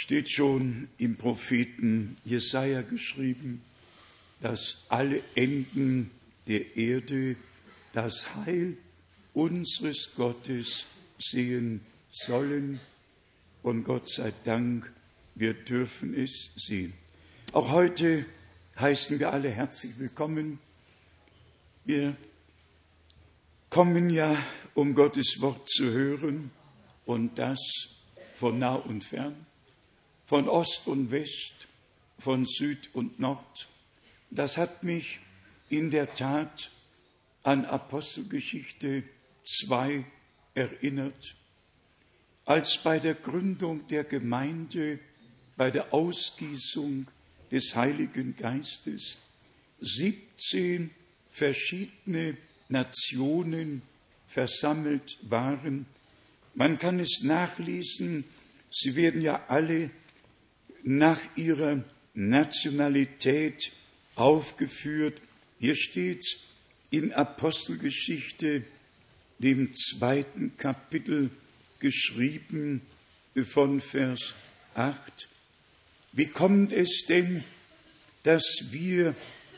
steht schon im Propheten Jesaja geschrieben, dass alle Enden der Erde das Heil unseres Gottes sehen sollen. Und Gott sei Dank, wir dürfen es sehen. Auch heute heißen wir alle herzlich willkommen. Wir kommen ja, um Gottes Wort zu hören und das von nah und fern, von Ost und West, von Süd und Nord. Das hat mich in der Tat an Apostelgeschichte 2 erinnert, als bei der Gründung der Gemeinde, bei der Ausgießung des Heiligen Geistes 17 verschiedene Nationen versammelt waren. Man kann es nachlesen, sie werden ja alle nach ihrer Nationalität aufgeführt. Hier steht in Apostelgeschichte, dem zweiten Kapitel, geschrieben von Vers 8. Wie kommt es denn, dass wir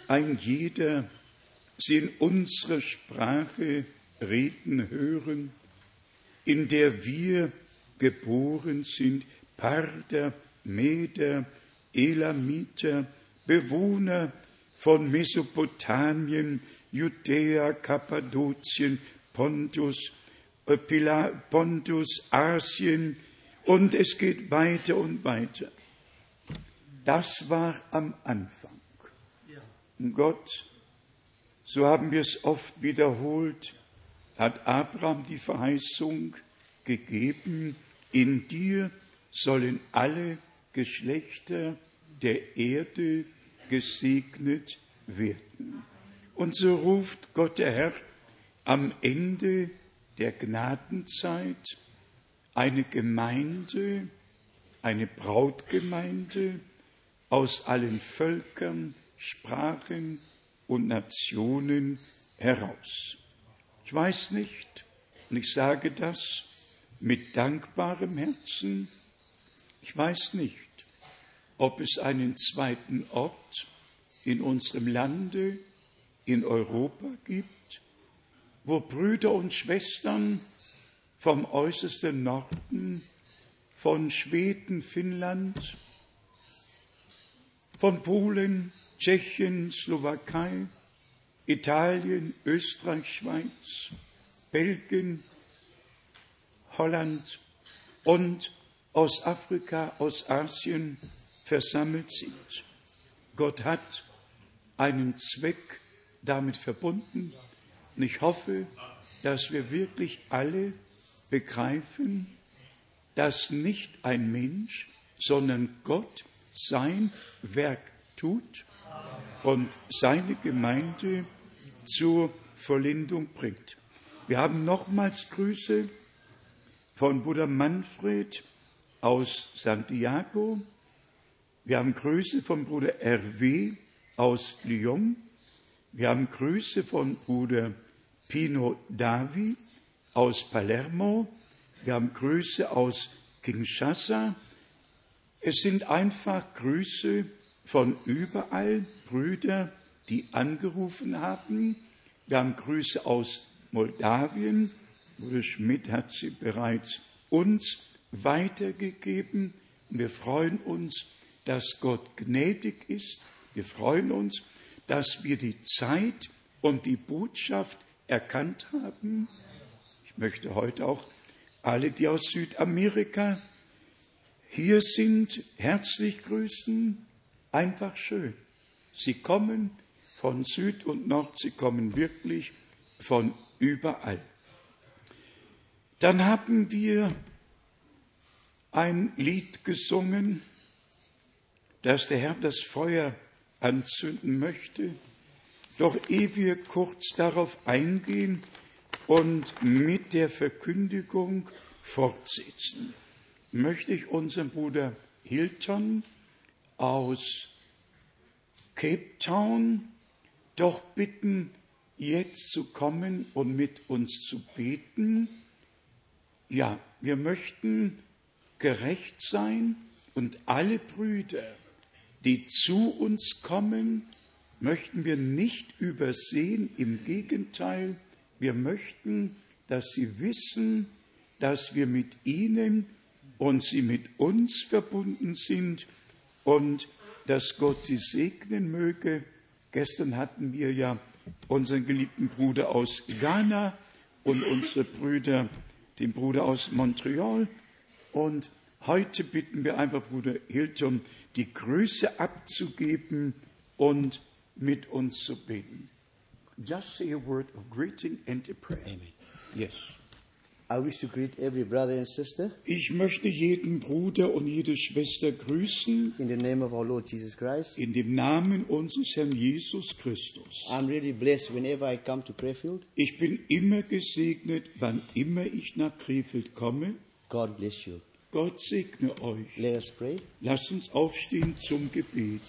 ein jeder sie in unserer Sprache reden hören, in der wir geboren sind, Parder, Meder, Elamiter, Bewohner von Mesopotamien, Judäa, Kappadokien, Pontus, Pontus, Asien und es geht weiter und weiter. Das war am Anfang. Und Gott, so haben wir es oft wiederholt, hat Abraham die Verheißung gegeben, in dir sollen alle Geschlechter der Erde gesegnet werden. Und so ruft Gott der Herr am Ende der Gnadenzeit eine Gemeinde, eine Brautgemeinde aus allen Völkern, Sprachen und Nationen heraus. Ich weiß nicht, und ich sage das mit dankbarem Herzen, ich weiß nicht, ob es einen zweiten Ort in unserem Lande, in Europa gibt, wo Brüder und Schwestern vom äußersten Norden, von Schweden, Finnland, von Polen, Tschechien, Slowakei, Italien, Österreich, Schweiz, Belgien, Holland und aus Afrika, aus Asien versammelt sind. Gott hat einen Zweck damit verbunden und ich hoffe, dass wir wirklich alle begreifen, dass nicht ein Mensch, sondern Gott sein Werk tut und seine Gemeinde zur Vollendung bringt. Wir haben nochmals Grüße von Bruder Manfred aus Santiago. Wir haben Grüße von Bruder Hervé aus Lyon. Wir haben Grüße von Bruder Pino Davi aus Palermo. Wir haben Grüße aus Kinshasa. Es sind einfach Grüße von überall, Brüder, die angerufen haben. Wir haben Grüße aus Moldawien. Bruder Schmidt hat sie bereits uns weitergegeben. Wir freuen uns, dass Gott gnädig ist. Wir freuen uns, dass wir die Zeit und die Botschaft erkannt haben. Ich möchte heute auch alle, die aus Südamerika hier sind, herzlich grüßen. Einfach schön. Sie kommen von Süd und Nord, sie kommen wirklich von überall. Dann haben wir ein Lied gesungen, dass der Herr das Feuer anzünden möchte. Doch ehe wir kurz darauf eingehen und mit der Verkündigung fortsetzen, möchte ich unseren Bruder Hilton aus Cape Town doch bitten, jetzt zu kommen und mit uns zu beten. Ja, wir möchten gerecht sein Und alle Brüder, die zu uns kommen, möchten wir nicht übersehen. Im Gegenteil, wir möchten, dass sie wissen, dass wir mit ihnen und sie mit uns verbunden sind und dass Gott sie segnen möge. Gestern hatten wir ja unseren geliebten Bruder aus Ghana und unsere Brüder, den Bruder aus Montreal. Und heute bitten wir einfach Bruder Hilton, die Grüße abzugeben und mit uns zu beten. Just say a word of greeting and a prayer. Amen. Yes. I wish to greet every brother and sister Ich möchte jeden Bruder und jede Schwester grüßen in the name of our Lord Jesus Christ. in dem Namen unseres Herrn Jesus Christus. I'm really blessed whenever I come to Crayfield. Ich bin immer gesegnet, wann immer ich nach Krefeld komme. God bless you. Gott segne euch. Lasst uns aufstehen zum Gebet.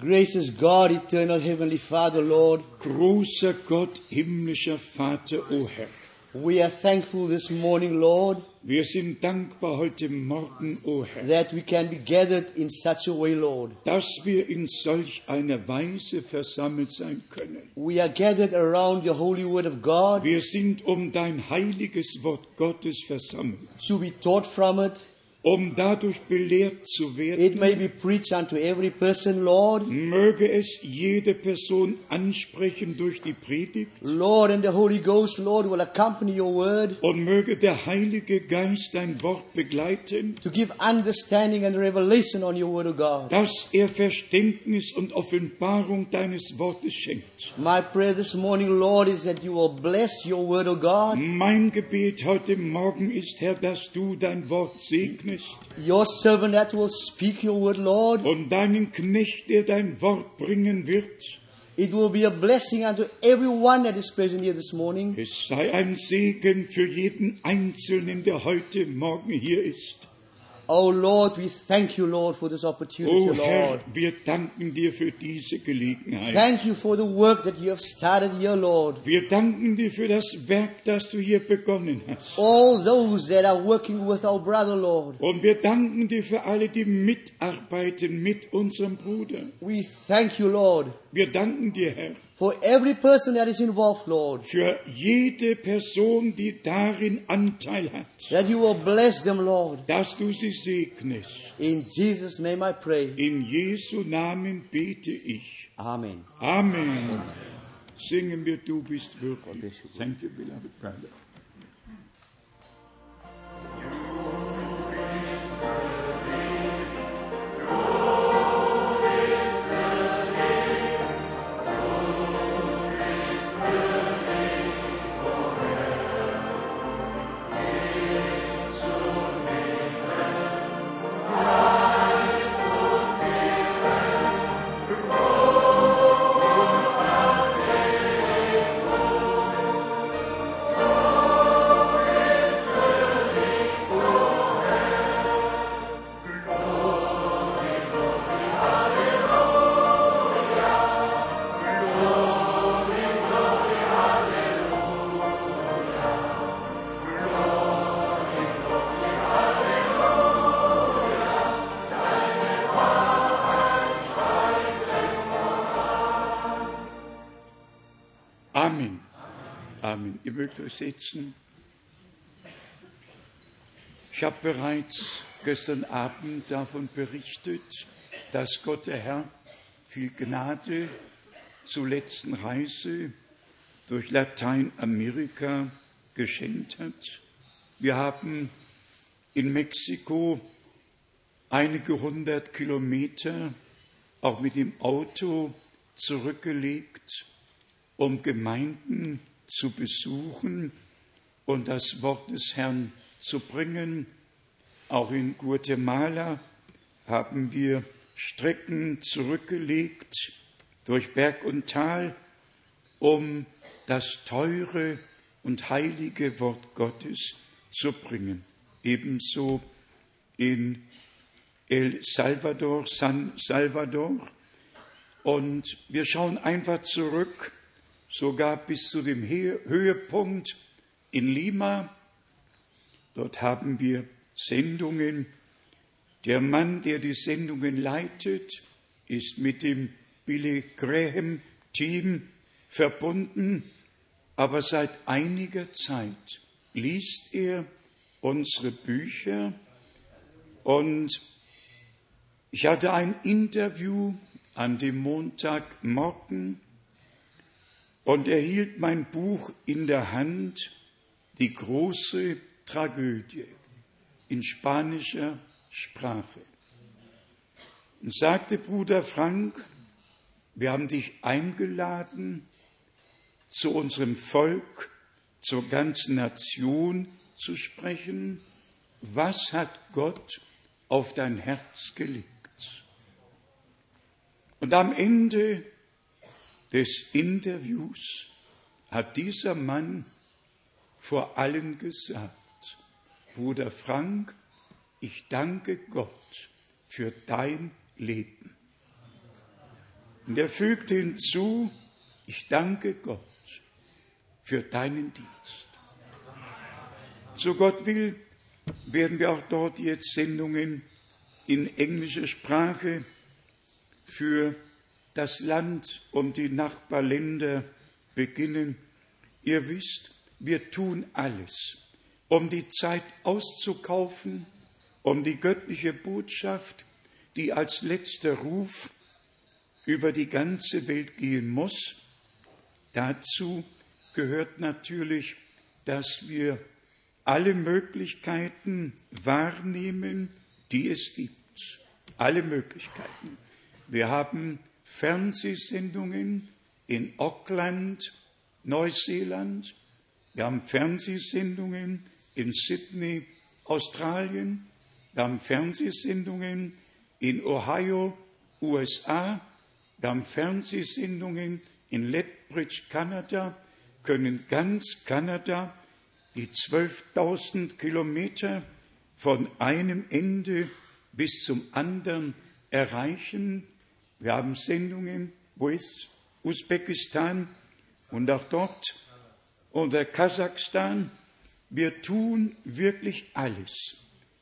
Gracious God, eternal heavenly Father, Lord, Großer Gott, himmlischer Vater, o Herr. We are thankful this morning, Lord, Wir sind dankbar heute Morgen, o Herr, that we can be gathered in such a way, Lord. dass wir in solch einer Weise versammelt sein können. We are gathered around your holy word of God Wir sind um dein heiliges Wort Gottes versammelt, to be taught from it. Um dadurch belehrt zu werden. It may be preached unto every person, Lord. Möge es jede Person ansprechen durch die Predigt Lord, and the Holy Ghost, Lord, will accompany your word und möge der Heilige Geist dein Wort begleiten, to give understanding and revelation on your word of God. dass er Verständnis und Offenbarung deines Wortes schenkt. My prayer this morning, Lord, is that you will bless your word of God. Mein Gebet heute Morgen ist, Herr, dass du dein Wort segnest Your servant that will speak your word, Lord. und deinen Knecht, der dein Wort bringen wird. It will be a blessing unto everyone that is present here this morning. Es sei ein Segen für jeden Einzelnen, der heute Morgen hier ist. Oh Lord, we thank you, Lord, for this opportunity, oh, O Herr, Lord. wir danken dir für diese Gelegenheit. Thank you for the work that you have started here, Lord. Wir danken dir für das Werk, das du hier begonnen hast. All those that are working with our brother, Lord. Und wir danken dir für alle, die mitarbeiten mit unserem Bruder. We thank you, Lord, Wir danken dir, Herr, for every person that is involved, Lord, für jede Person, die darin Anteil hat, that you will bless them, Lord. dass du sie segnest. In Jesus' name I pray. In Jesu Namen bete ich. Amen. Amen. Singen wir, du bist würdig. Thank you, beloved brother. Setzen. Ich habe bereits gestern Abend davon berichtet, dass Gott der Herr viel Gnade zur letzten Reise durch Lateinamerika geschenkt hat. Wir haben in Mexiko einige hundert Kilometer auch mit dem Auto zurückgelegt, um Gemeinden zu besuchen und das Wort des Herrn zu bringen. Auch in Guatemala haben wir Strecken zurückgelegt durch Berg und Tal, um das teure und heilige Wort Gottes zu bringen. Ebenso in El Salvador, San Salvador. Und wir schauen einfach zurück, sogar bis zu dem Höhepunkt in Lima. Dort haben wir Sendungen. Der Mann, der die Sendungen leitet, ist mit dem Billy Graham Team verbunden, aber seit einiger Zeit liest er unsere Bücher und ich hatte ein Interview an dem Montagmorgen und er hielt mein Buch in der Hand, die große Tragödie in spanischer Sprache. Und sagte Bruder Frank, wir haben dich eingeladen, zu unserem Volk, zur ganzen Nation zu sprechen. Was hat Gott auf dein Herz gelegt? Und am Ende des Interviews hat dieser Mann vor allen gesagt, Bruder Frank, ich danke Gott für dein Leben. Und er fügte hinzu, ich danke Gott für deinen Dienst. So Gott will, werden wir auch dort jetzt Sendungen in englischer Sprache für das Land und die Nachbarländer beginnen. Ihr wisst, wir tun alles, um die Zeit auszukaufen, um die göttliche Botschaft, die als letzter Ruf über die ganze Welt gehen muss. Dazu gehört natürlich, dass wir alle Möglichkeiten wahrnehmen, die es gibt. Alle Möglichkeiten. Wir haben Fernsehsendungen in Auckland, Neuseeland. Wir haben Fernsehsendungen in Sydney, Australien. Wir haben Fernsehsendungen in Ohio, USA. Wir haben Fernsehsendungen in Lethbridge, Kanada, können ganz Kanada die 12.000 Kilometer von einem Ende bis zum anderen erreichen. Wir haben Sendungen, wo ist Usbekistan und auch dort oder Kasachstan. Wir tun wirklich alles,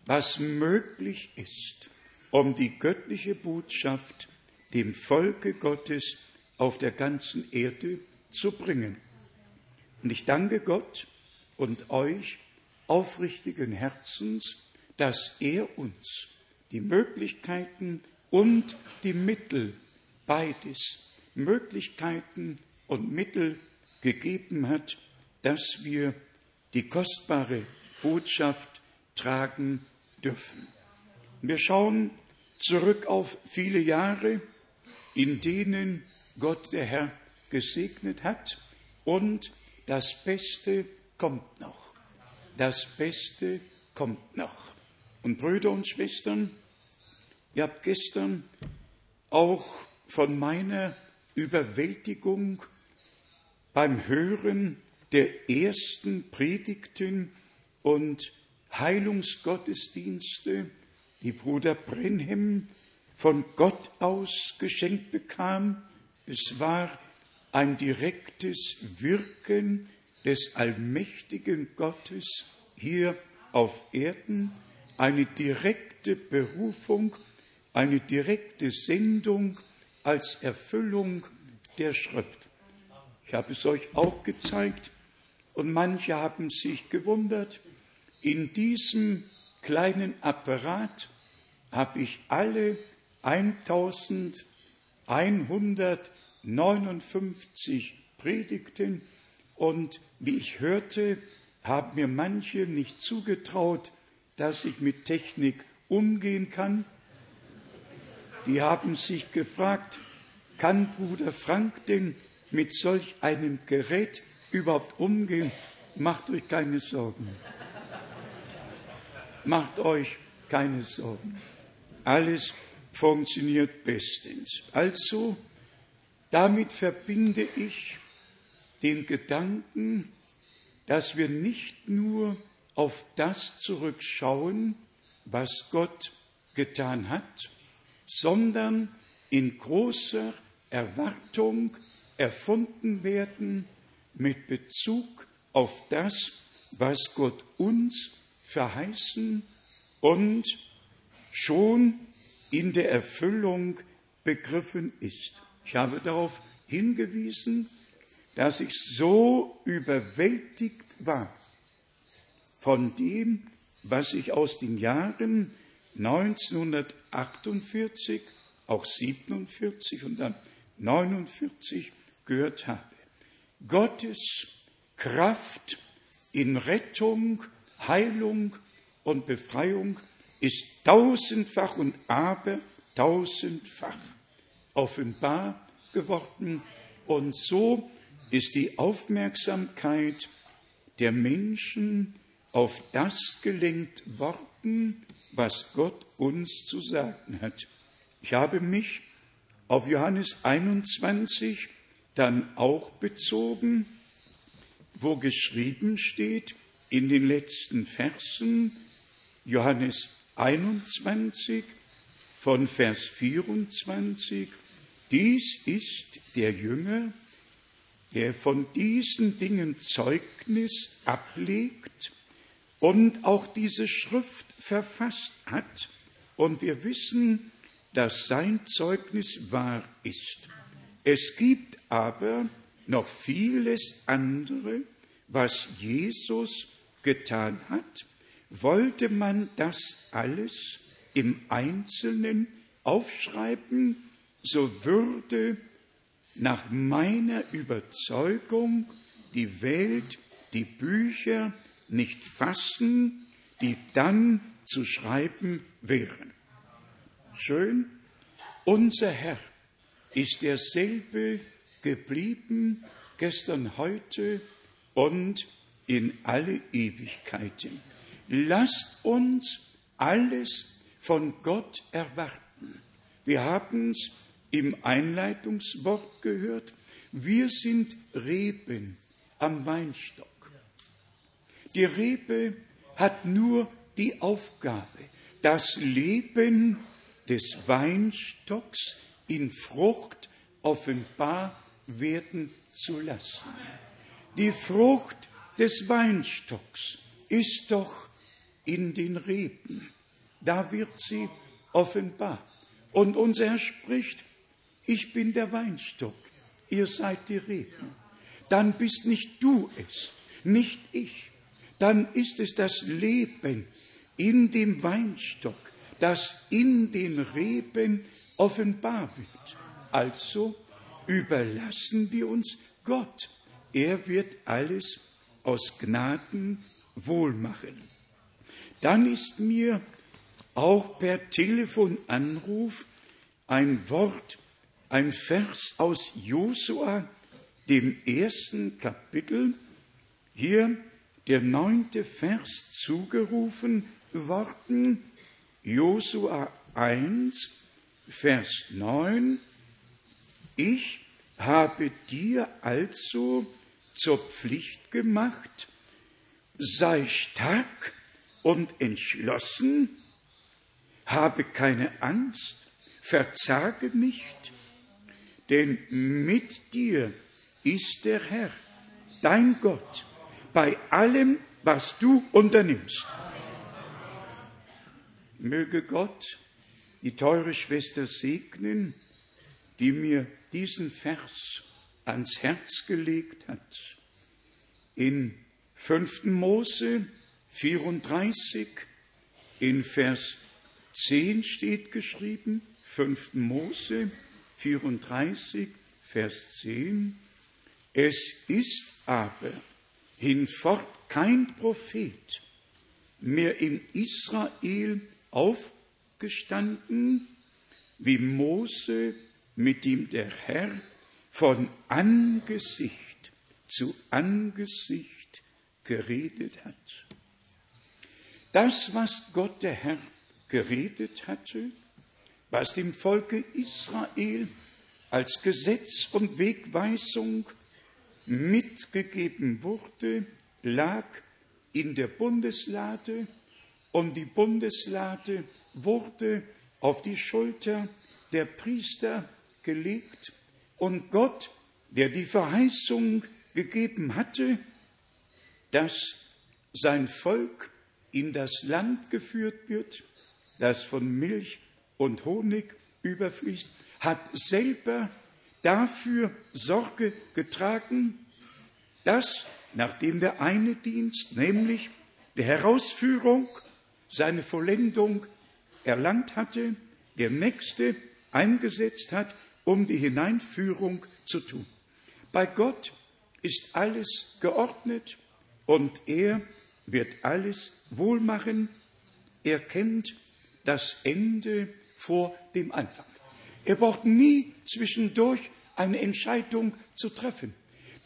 was möglich ist, um die göttliche Botschaft dem Volke Gottes auf der ganzen Erde zu bringen. Und ich danke Gott und euch aufrichtigen Herzens, dass er uns die Möglichkeiten und die Mittel, beides, Möglichkeiten und Mittel gegeben hat, dass wir die kostbare Botschaft tragen dürfen. Wir schauen zurück auf viele Jahre, in denen Gott der Herr gesegnet hat und das Beste kommt noch. Das Beste kommt noch. Und Brüder und Schwestern, Ihr habt gestern auch von meiner Überwältigung beim Hören der ersten Predigten und Heilungsgottesdienste, die Bruder Brenhem von Gott aus geschenkt bekam. Es war ein direktes Wirken des allmächtigen Gottes hier auf Erden, eine direkte Berufung eine direkte Sendung als Erfüllung der Schrift. Ich habe es euch auch gezeigt und manche haben sich gewundert. In diesem kleinen Apparat habe ich alle 1159 Predigten und wie ich hörte, haben mir manche nicht zugetraut, dass ich mit Technik umgehen kann die haben sich gefragt, kann Bruder Frank denn mit solch einem Gerät überhaupt umgehen? Macht euch keine Sorgen. Macht euch keine Sorgen. Alles funktioniert bestens. Also, damit verbinde ich den Gedanken, dass wir nicht nur auf das zurückschauen, was Gott getan hat, sondern in großer Erwartung erfunden werden mit Bezug auf das, was Gott uns verheißen und schon in der Erfüllung begriffen ist. Ich habe darauf hingewiesen, dass ich so überwältigt war von dem, was ich aus den Jahren 1948, auch 47 und dann 49 gehört habe. Gottes Kraft in Rettung, Heilung und Befreiung ist tausendfach und aber tausendfach offenbar geworden. Und so ist die Aufmerksamkeit der Menschen auf das gelenkt worden, was Gott uns zu sagen hat. Ich habe mich auf Johannes 21 dann auch bezogen, wo geschrieben steht in den letzten Versen Johannes 21 von Vers 24, dies ist der Jünger, der von diesen Dingen Zeugnis ablegt und auch diese Schrift verfasst hat. Und wir wissen, dass sein Zeugnis wahr ist. Es gibt aber noch vieles andere, was Jesus getan hat. Wollte man das alles im Einzelnen aufschreiben, so würde nach meiner Überzeugung die Welt die Bücher nicht fassen, die dann zu schreiben wären. Schön, unser Herr ist derselbe geblieben, gestern, heute und in alle Ewigkeiten. Lasst uns alles von Gott erwarten. Wir haben es im Einleitungswort gehört. Wir sind Reben am Weinstock. Die Rebe hat nur die Aufgabe, das Leben des Weinstocks in Frucht offenbar werden zu lassen. Die Frucht des Weinstocks ist doch in den Reben. Da wird sie offenbar. Und unser Herr spricht, ich bin der Weinstock, ihr seid die Reben. Dann bist nicht du es, nicht ich. Dann ist es das Leben in dem Weinstock, das in den Reben offenbar wird. Also überlassen wir uns Gott. Er wird alles aus Gnaden wohlmachen. Dann ist mir auch per Telefonanruf ein Wort, ein Vers aus Josua, dem ersten Kapitel, hier der neunte Vers zugerufen worden, Josua 1, Vers 9, ich habe dir also zur Pflicht gemacht, sei stark und entschlossen, habe keine Angst, verzage nicht, denn mit dir ist der Herr, dein Gott, bei allem, was du unternimmst. Möge Gott die teure Schwester segnen, die mir diesen Vers ans Herz gelegt hat. In 5. Mose 34, in Vers 10 steht geschrieben, 5. Mose 34, Vers 10, es ist aber hinfort kein Prophet mehr in Israel aufgestanden, wie Mose, mit dem der Herr von Angesicht zu Angesicht geredet hat. Das, was Gott der Herr geredet hatte, was dem Volke Israel als Gesetz und Wegweisung mitgegeben wurde, lag in der Bundeslade und die Bundeslade wurde auf die Schulter der Priester gelegt und Gott, der die Verheißung gegeben hatte, dass sein Volk in das Land geführt wird, das von Milch und Honig überfließt, hat selber dafür Sorge getragen, dass, nachdem der eine Dienst, nämlich der Herausführung, seine Vollendung erlangt hatte, der nächste eingesetzt hat, um die Hineinführung zu tun. Bei Gott ist alles geordnet und er wird alles wohlmachen. Er kennt das Ende vor dem Anfang. Er braucht nie zwischendurch eine Entscheidung zu treffen.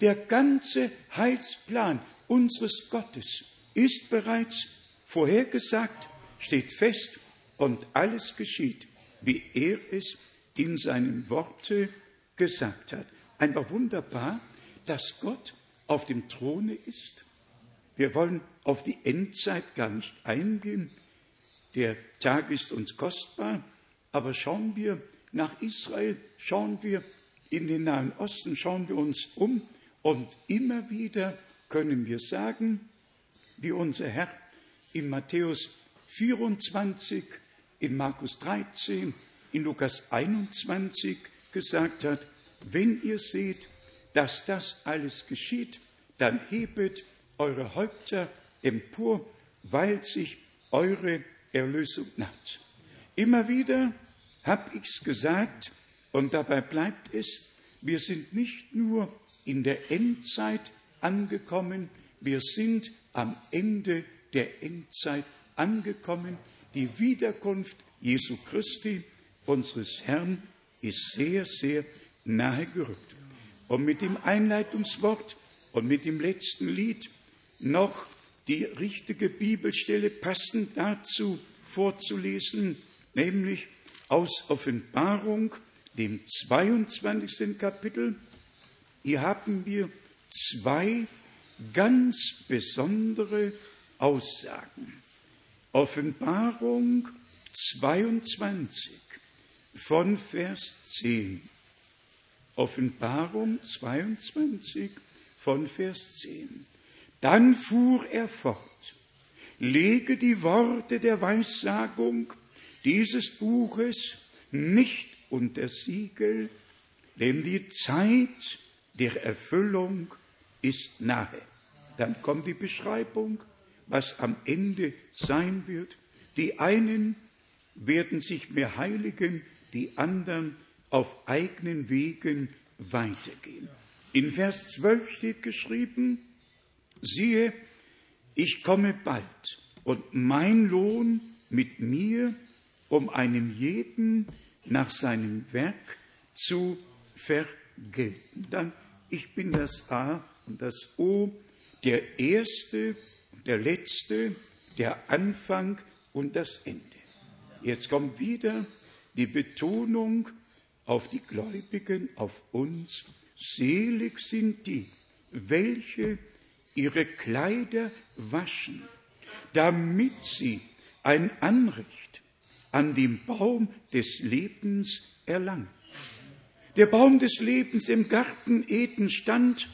Der ganze Heilsplan unseres Gottes ist bereits vorhergesagt, steht fest und alles geschieht, wie er es in seinen Worte gesagt hat. Einfach wunderbar, dass Gott auf dem Throne ist. Wir wollen auf die Endzeit gar nicht eingehen. Der Tag ist uns kostbar, aber schauen wir nach Israel, schauen wir in den Nahen Osten, schauen wir uns um und immer wieder können wir sagen, wie unser Herr in Matthäus 24, in Markus 13, in Lukas 21 gesagt hat, wenn ihr seht, dass das alles geschieht, dann hebet eure Häupter empor, weil sich eure Erlösung naht. Immer wieder habe ich's gesagt und dabei bleibt es, wir sind nicht nur in der Endzeit angekommen, wir sind am Ende der Endzeit angekommen. Die Wiederkunft Jesu Christi, unseres Herrn, ist sehr, sehr nahe gerückt. Und mit dem Einleitungswort und mit dem letzten Lied noch die richtige Bibelstelle passend dazu vorzulesen, nämlich aus Offenbarung, dem 22. Kapitel. Hier haben wir zwei ganz besondere Aussagen. Offenbarung 22 von Vers 10. Offenbarung 22 von Vers 10. Dann fuhr er fort, lege die Worte der Weissagung dieses Buches nicht unter Siegel, denn die Zeit der Erfüllung ist nahe. Dann kommt die Beschreibung, was am Ende sein wird. Die einen werden sich mehr heiligen, die anderen auf eigenen Wegen weitergehen. In Vers 12 steht geschrieben, siehe, ich komme bald und mein Lohn mit mir, um einem jeden nach seinem Werk zu vergelten. Dann, ich bin das A und das O, der Erste, der Letzte, der Anfang und das Ende. Jetzt kommt wieder die Betonung auf die Gläubigen, auf uns. Selig sind die, welche ihre Kleider waschen, damit sie ein Anrecht an dem Baum des Lebens erlangen. Der Baum des Lebens im Garten Eden stand,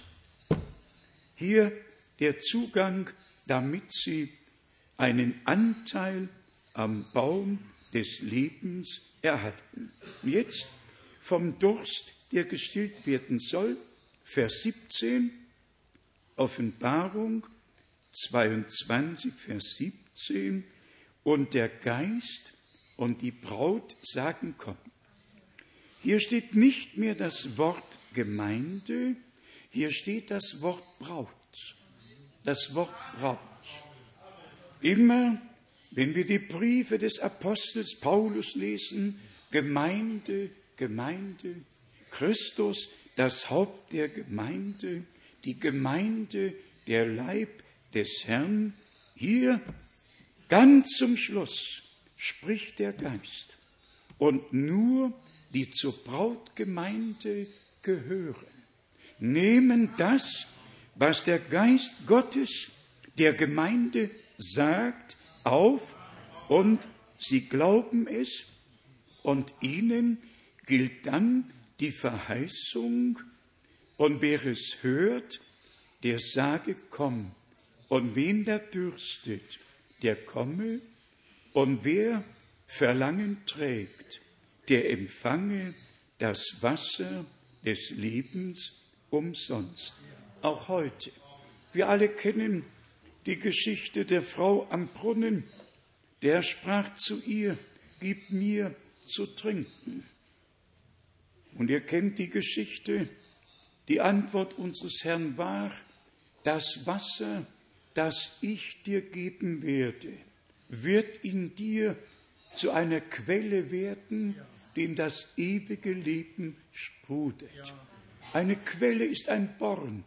hier der Zugang, damit sie einen Anteil am Baum des Lebens erhalten. Jetzt vom Durst, der gestillt werden soll, Vers 17, Offenbarung 22, Vers 17, und der Geist und die Braut sagen, komm. Hier steht nicht mehr das Wort Gemeinde, hier steht das Wort Braut. Das Wort Braut. Immer, wenn wir die Briefe des Apostels Paulus lesen, Gemeinde, Gemeinde, Christus, das Haupt der Gemeinde, die Gemeinde, der Leib des Herrn. Hier ganz zum Schluss spricht der Geist. Und nur die zur Brautgemeinde gehören, nehmen das, was der Geist Gottes der Gemeinde sagt, auf und sie glauben es und ihnen gilt dann die Verheißung und wer es hört, der sage, komm. Und wem da dürstet, der komme, und wer Verlangen trägt, der empfange das Wasser des Lebens umsonst. Auch heute. Wir alle kennen die Geschichte der Frau am Brunnen. Der sprach zu ihr, gib mir zu trinken. Und ihr kennt die Geschichte. Die Antwort unseres Herrn war, das Wasser, das ich dir geben werde, wird in dir zu einer Quelle werden, in das ewige Leben sprudelt. Eine Quelle ist ein Born,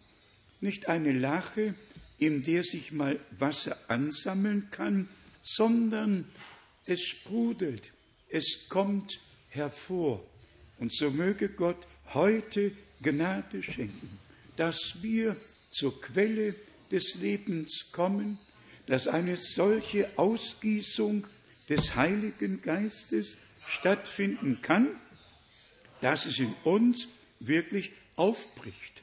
nicht eine Lache, in der sich mal Wasser ansammeln kann, sondern es sprudelt, es kommt hervor. Und so möge Gott heute Gnade schenken, dass wir zur Quelle des Lebens kommen, dass eine solche Ausgießung des Heiligen Geistes stattfinden kann, dass es in uns wirklich aufbricht,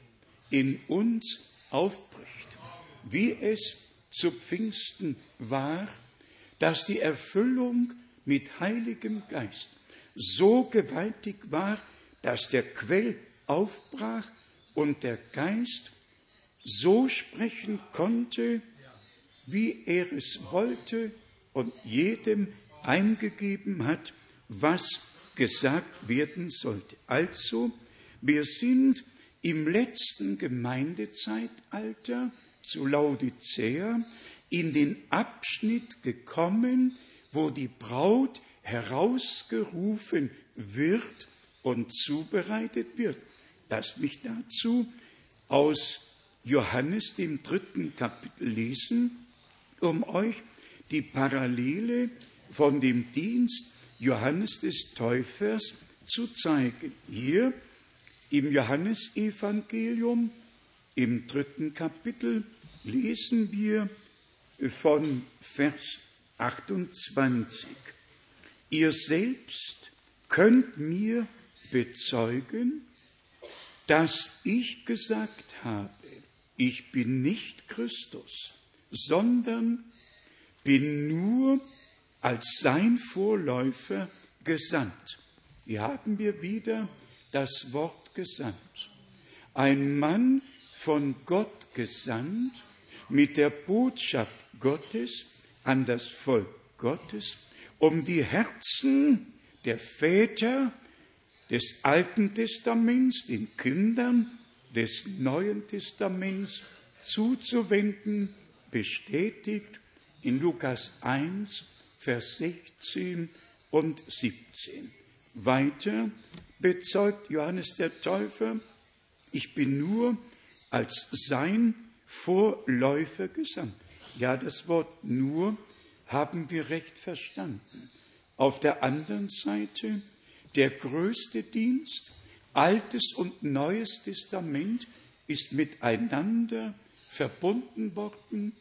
in uns aufbricht, wie es zu Pfingsten war, dass die Erfüllung mit Heiligem Geist so gewaltig war, dass der Quell aufbrach und der Geist so sprechen konnte, wie er es wollte und jedem eingegeben hat, was gesagt werden sollte. Also, wir sind im letzten Gemeindezeitalter zu Laodicea in den Abschnitt gekommen, wo die Braut herausgerufen wird und zubereitet wird. Lasst mich dazu aus Johannes dem dritten Kapitel lesen, um euch die Parallele von dem Dienst Johannes des Täufers zu zeigen. Hier im Johannesevangelium im dritten Kapitel lesen wir von Vers 28. Ihr selbst könnt mir bezeugen, dass ich gesagt habe, ich bin nicht Christus, sondern bin nur als sein Vorläufer gesandt. Hier haben wir wieder das Wort gesandt. Ein Mann von Gott gesandt mit der Botschaft Gottes an das Volk Gottes, um die Herzen der Väter des Alten Testaments, den Kindern des Neuen Testaments zuzuwenden, bestätigt in Lukas 1, Vers 16 und 17. Weiter bezeugt Johannes der Täufer, ich bin nur als sein Vorläufer gesandt. Ja, das Wort nur haben wir recht verstanden. Auf der anderen Seite der größte Dienst, Altes und Neues Testament ist miteinander verbunden worden.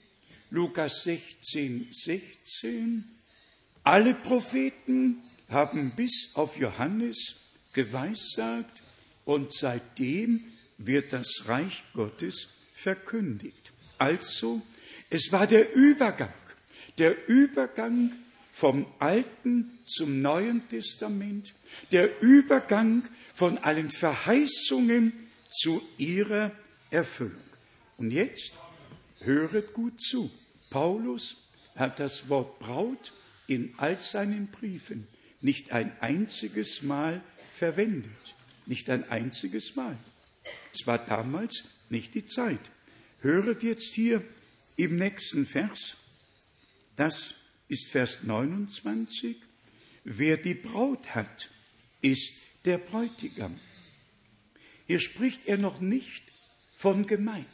Lukas 16, 16. Alle Propheten haben bis auf Johannes geweissagt und seitdem wird das Reich Gottes verkündigt. Also, es war der Übergang, der Übergang vom Alten zum Neuen Testament, der Übergang von allen Verheißungen zu ihrer Erfüllung. Und jetzt höret gut zu. Paulus hat das Wort Braut in all seinen Briefen nicht ein einziges Mal verwendet. Nicht ein einziges Mal. Es war damals nicht die Zeit. Höret jetzt hier im nächsten Vers, das ist Vers 29, wer die Braut hat, ist der Bräutigam. Hier spricht er noch nicht von Gemeinde.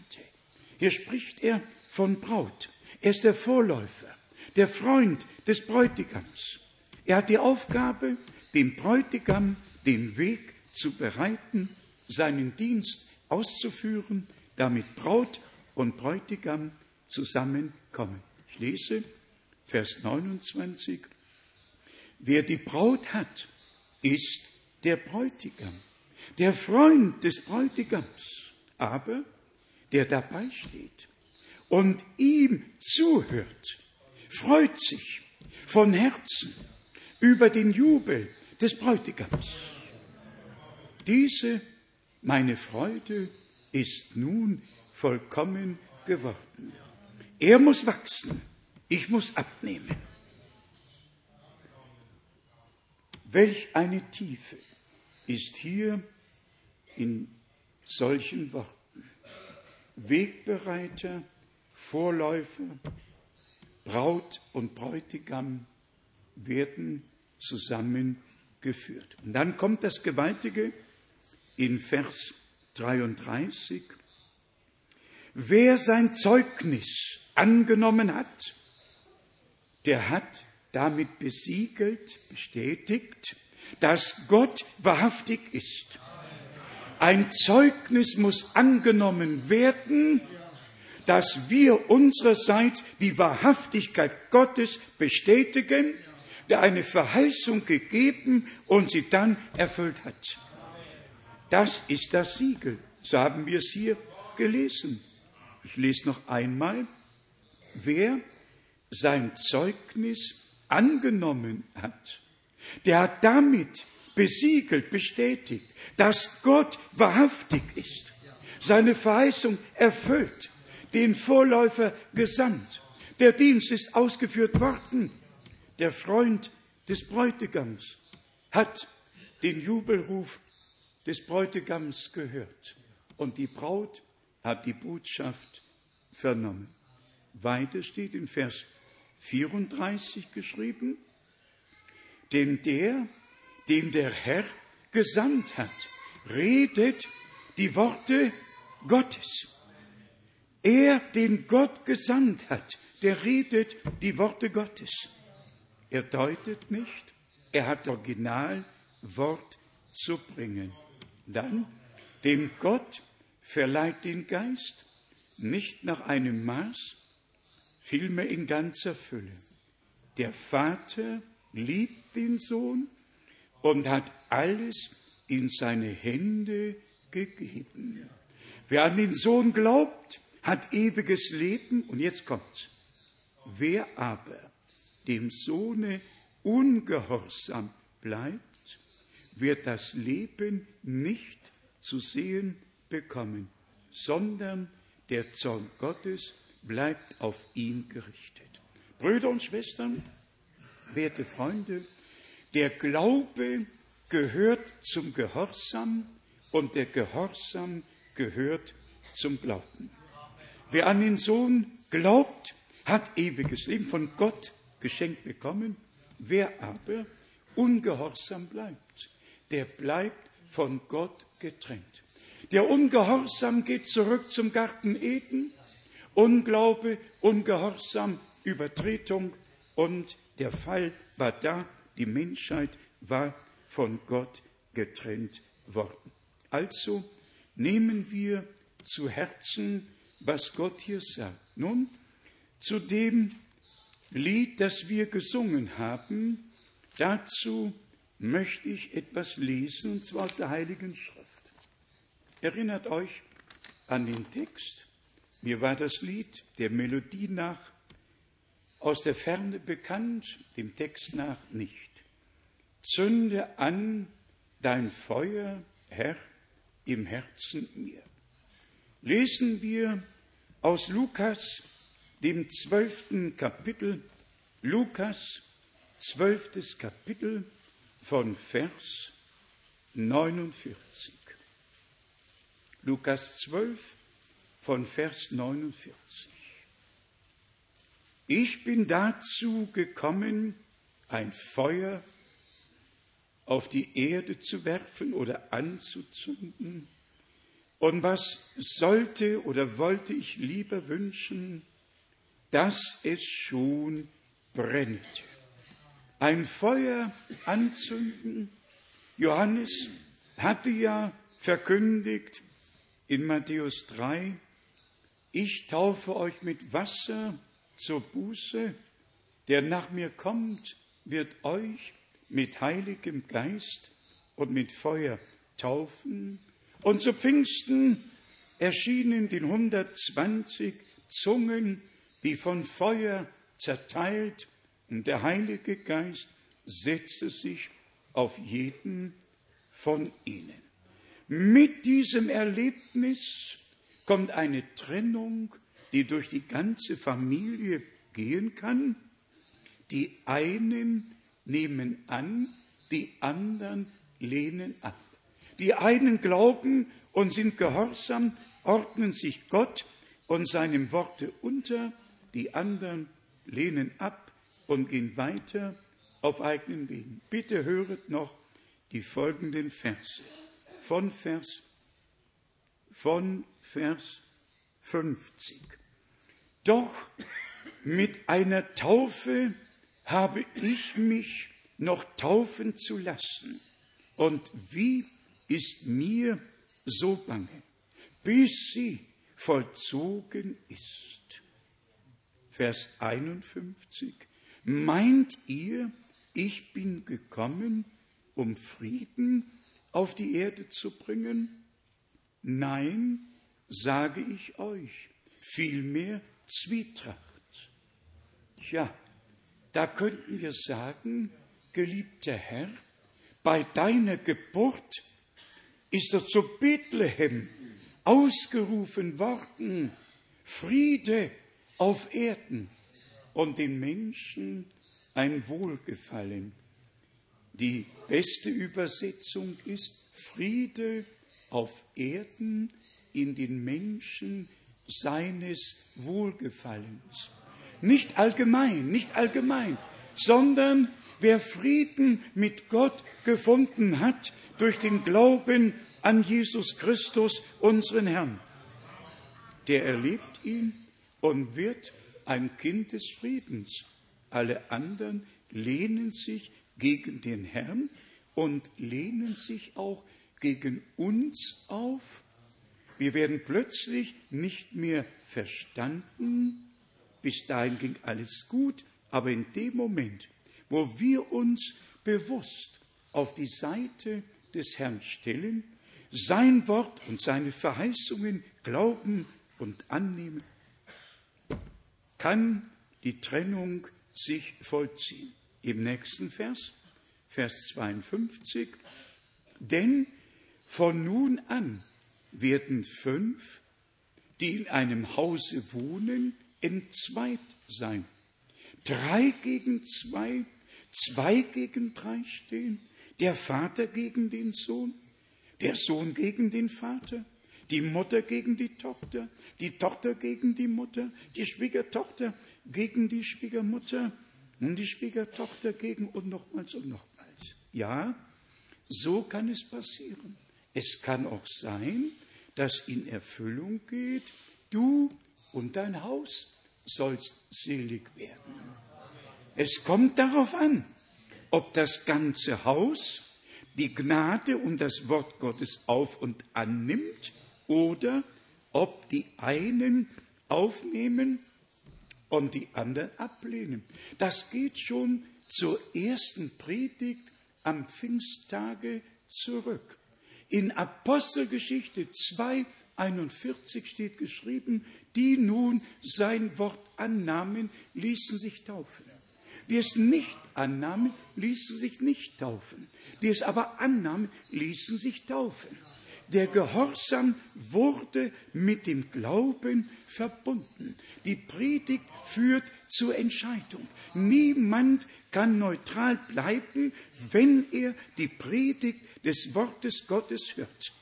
Hier spricht er von Braut. Er ist der Vorläufer, der Freund des Bräutigams. Er hat die Aufgabe, dem Bräutigam den Weg zu bereiten, seinen Dienst auszuführen, damit Braut und Bräutigam zusammenkommen. Ich lese Vers 29. Wer die Braut hat, ist der Bräutigam, der Freund des Bräutigams, aber der dabei steht und ihm zuhört, freut sich von Herzen über den Jubel des Bräutigams. Diese, meine Freude, ist nun vollkommen geworden. Er muss wachsen, ich muss abnehmen. Welch eine Tiefe ist hier in solchen Worten. Wegbereiter, Vorläufer, Braut und Bräutigam werden zusammengeführt. Und dann kommt das Gewaltige in Vers 33. Wer sein Zeugnis angenommen hat, der hat damit besiegelt, bestätigt, dass Gott wahrhaftig ist. Ein Zeugnis muss angenommen werden, dass wir unsererseits die Wahrhaftigkeit Gottes bestätigen, der eine Verheißung gegeben und sie dann erfüllt hat. Das ist das Siegel. So haben wir es hier gelesen. Ich lese noch einmal. Wer sein Zeugnis angenommen hat, der hat damit besiegelt, bestätigt, dass Gott wahrhaftig ist, seine Verheißung erfüllt, den Vorläufer gesandt. Der Dienst ist ausgeführt worden. Der Freund des Bräutigams hat den Jubelruf des Bräutigams gehört und die Braut hat die Botschaft vernommen. Weiter steht in Vers 34 geschrieben, denn der, dem der Herr gesandt hat, redet die Worte Gottes. Er, den Gott gesandt hat, der redet die Worte Gottes. Er deutet nicht, er hat Originalwort zu bringen. Dann, dem Gott verleiht den Geist nicht nach einem Maß, vielmehr in ganzer Fülle. Der Vater liebt den Sohn und hat alles in seine Hände gegeben. Wer an den Sohn glaubt, hat ewiges Leben. Und jetzt kommt's. Wer aber dem Sohne ungehorsam bleibt, wird das Leben nicht zu sehen bekommen, sondern der Zorn Gottes bleibt auf ihn gerichtet. Brüder und Schwestern, werte Freunde, der Glaube gehört zum Gehorsam und der Gehorsam gehört zum Glauben. Wer an den Sohn glaubt, hat ewiges Leben von Gott geschenkt bekommen. Wer aber ungehorsam bleibt, der bleibt von Gott getrennt. Der Ungehorsam geht zurück zum Garten Eden Unglaube, Ungehorsam, Übertretung und der Fall war da, die Menschheit war von Gott getrennt worden. Also nehmen wir zu Herzen, was Gott hier sagt. Nun, zu dem Lied, das wir gesungen haben, dazu möchte ich etwas lesen, und zwar aus der Heiligen Schrift. Erinnert euch an den Text, mir war das Lied der Melodie nach aus der Ferne bekannt, dem Text nach nicht. Zünde an dein Feuer, Herr, im Herzen mir. Lesen wir aus Lukas, dem zwölften Kapitel, Lukas, zwölftes Kapitel von Vers 49. Lukas 12, von Vers 49. Ich bin dazu gekommen, ein Feuer auf die Erde zu werfen oder anzuzünden. Und was sollte oder wollte ich lieber wünschen, dass es schon brennt. Ein Feuer anzünden. Johannes hatte ja verkündigt in Matthäus 3, ich taufe euch mit Wasser zur Buße, der nach mir kommt, wird euch mit heiligem Geist und mit Feuer taufen. Und zu Pfingsten erschienen den 120 Zungen, die von Feuer zerteilt der Heilige Geist setzte sich auf jeden von ihnen. Mit diesem Erlebnis kommt eine Trennung, die durch die ganze Familie gehen kann. Die einen nehmen an, die anderen lehnen ab. Die einen glauben und sind gehorsam, ordnen sich Gott und seinem Worte unter, die anderen lehnen ab und gehen weiter auf eigenen Wegen. Bitte höret noch die folgenden Verse von Vers, von Vers 50. Doch mit einer Taufe habe ich mich noch taufen zu lassen. Und wie ist mir so bange, bis sie vollzogen ist. Vers 51. Meint ihr, ich bin gekommen, um Frieden auf die Erde zu bringen? Nein, sage ich euch, vielmehr Zwietracht. Tja, da könnten wir sagen, geliebter Herr, bei deiner Geburt ist er zu Bethlehem ausgerufen worden, Friede auf Erden und den Menschen ein Wohlgefallen. Die beste Übersetzung ist Friede auf Erden in den Menschen seines Wohlgefallens. Nicht allgemein, nicht allgemein, sondern wer Frieden mit Gott gefunden hat durch den Glauben an Jesus Christus, unseren Herrn, der erlebt ihn und wird ein Kind des Friedens. Alle anderen lehnen sich gegen den Herrn und lehnen sich auch gegen uns auf. Wir werden plötzlich nicht mehr verstanden. Bis dahin ging alles gut, aber in dem Moment, wo wir uns bewusst auf die Seite des Herrn stellen, sein Wort und seine Verheißungen glauben und annehmen, kann die Trennung sich vollziehen. Im nächsten Vers, Vers 52, denn von nun an werden fünf, die in einem Hause wohnen, entzweit sein. Drei gegen zwei, zwei gegen drei stehen, der Vater gegen den Sohn, der Sohn gegen den Vater, die Mutter gegen die Tochter, die Tochter gegen die Mutter, die Schwiegertochter gegen die Schwiegermutter und die Schwiegertochter gegen und nochmals und nochmals. Ja, so kann es passieren. Es kann auch sein, dass in Erfüllung geht, du und dein Haus sollst selig werden. Es kommt darauf an, ob das ganze Haus die Gnade und das Wort Gottes auf und annimmt oder ob die einen aufnehmen und die anderen ablehnen. Das geht schon zur ersten Predigt am Pfingsttage zurück. In Apostelgeschichte 2, 41 steht geschrieben, die nun sein Wort annahmen, ließen sich taufen. Die es nicht annahmen, ließen sich nicht taufen. Die es aber annahmen, ließen sich taufen. Der Gehorsam wurde mit dem Glauben verbunden. Die Predigt führt zur Entscheidung. Niemand kann neutral bleiben, wenn er die Predigt des Wortes Gottes hört.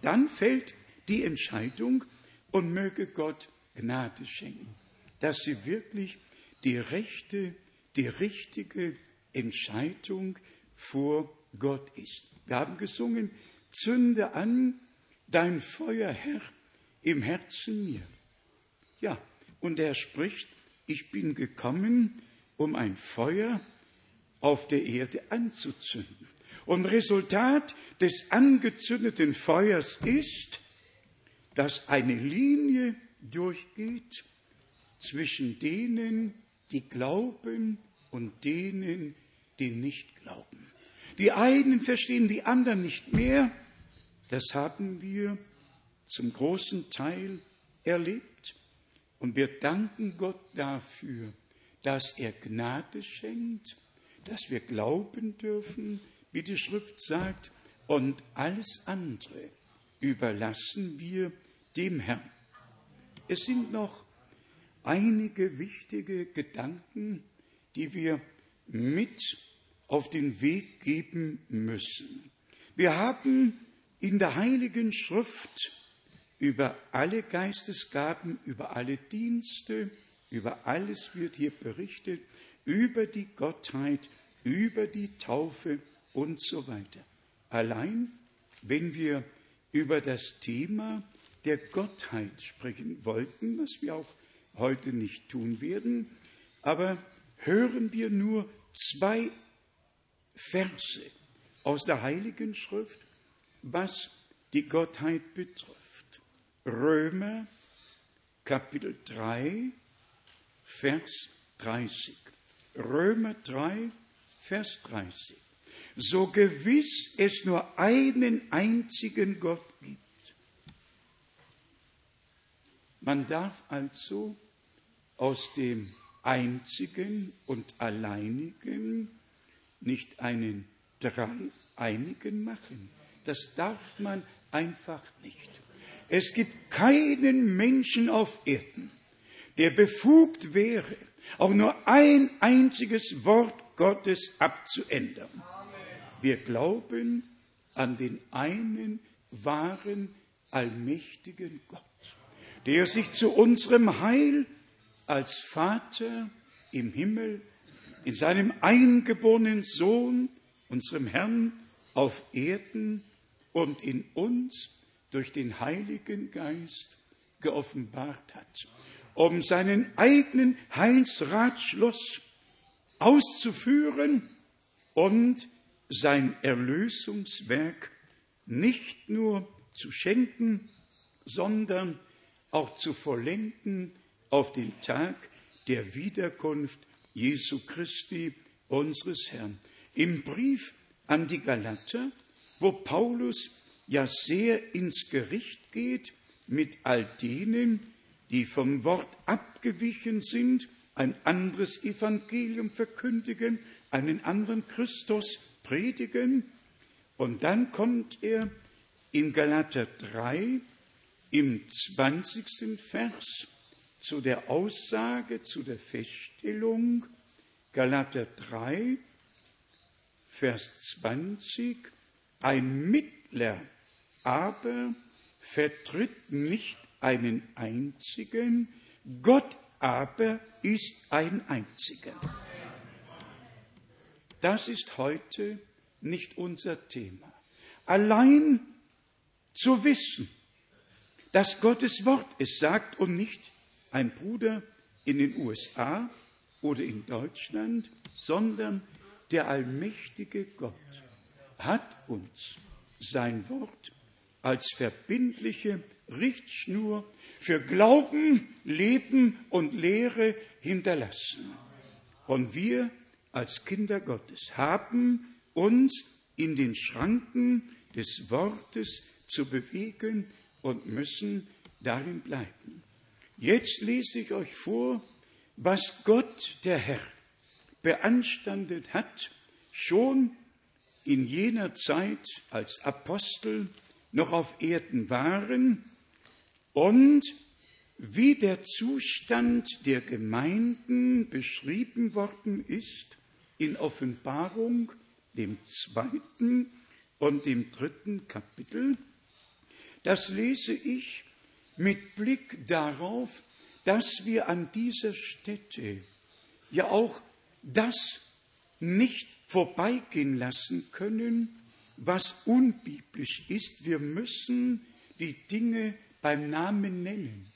Dann fällt die Entscheidung und möge Gott Gnade schenken, dass sie wirklich die rechte die richtige Entscheidung vor Gott ist. Wir haben gesungen, zünde an dein Feuer, Herr, im Herzen mir. Ja, und er spricht, ich bin gekommen, um ein Feuer auf der Erde anzuzünden. Und Resultat des angezündeten Feuers ist, dass eine Linie durchgeht zwischen denen, die glauben und denen, die nicht glauben. Die einen verstehen die anderen nicht mehr. Das haben wir zum großen Teil erlebt. Und wir danken Gott dafür, dass er Gnade schenkt, dass wir glauben dürfen, wie die Schrift sagt, und alles andere überlassen wir dem Herrn. Es sind noch einige wichtige Gedanken, die wir mit auf den Weg geben müssen. Wir haben in der Heiligen Schrift über alle Geistesgaben, über alle Dienste, über alles wird hier berichtet, über die Gottheit, über die Taufe und so weiter. Allein, wenn wir über das Thema der Gottheit sprechen wollten, was wir auch heute nicht tun werden, aber hören wir nur zwei Verse aus der Heiligen Schrift, was die Gottheit betrifft. Römer Kapitel 3, Vers 30. Römer 3, Vers 30. So gewiss es nur einen einzigen Gott gibt. Man darf also aus dem einzigen und alleinigen nicht einen Dreieinigen machen. Das darf man einfach nicht. Es gibt keinen Menschen auf Erden, der befugt wäre, auch nur ein einziges Wort Gottes abzuändern. Wir glauben an den einen wahren, allmächtigen Gott, der sich zu unserem Heil als Vater im Himmel in seinem eingeborenen Sohn, unserem Herrn, auf Erden und in uns durch den Heiligen Geist geoffenbart hat, um seinen eigenen Heilsratschluss auszuführen und sein Erlösungswerk nicht nur zu schenken, sondern auch zu vollenden auf den Tag der Wiederkunft Jesu Christi, unseres Herrn. Im Brief an die Galater, wo Paulus ja sehr ins Gericht geht mit all denen, die vom Wort abgewichen sind, ein anderes Evangelium verkündigen, einen anderen Christus predigen. Und dann kommt er in Galater 3 im 20. Vers zu der Aussage, zu der Feststellung, Galater 3, Vers 20, ein Mittler aber vertritt nicht einen einzigen, Gott aber ist ein einziger. Das ist heute nicht unser Thema. Allein zu wissen, dass Gottes Wort es sagt und nicht ein Bruder in den USA oder in Deutschland, sondern der allmächtige Gott hat uns sein Wort als verbindliche Richtschnur für Glauben, Leben und Lehre hinterlassen. Und wir als Kinder Gottes haben uns in den Schranken des Wortes zu bewegen und müssen darin bleiben. Jetzt lese ich euch vor, was Gott, der Herr, beanstandet hat, schon in jener Zeit als Apostel noch auf Erden waren und wie der Zustand der Gemeinden beschrieben worden ist in Offenbarung, dem zweiten und dem dritten Kapitel, das lese ich mit Blick darauf, dass wir an dieser Stätte ja auch das nicht vorbeigehen lassen können, was unbiblisch ist. Wir müssen die Dinge beim Namen nennen.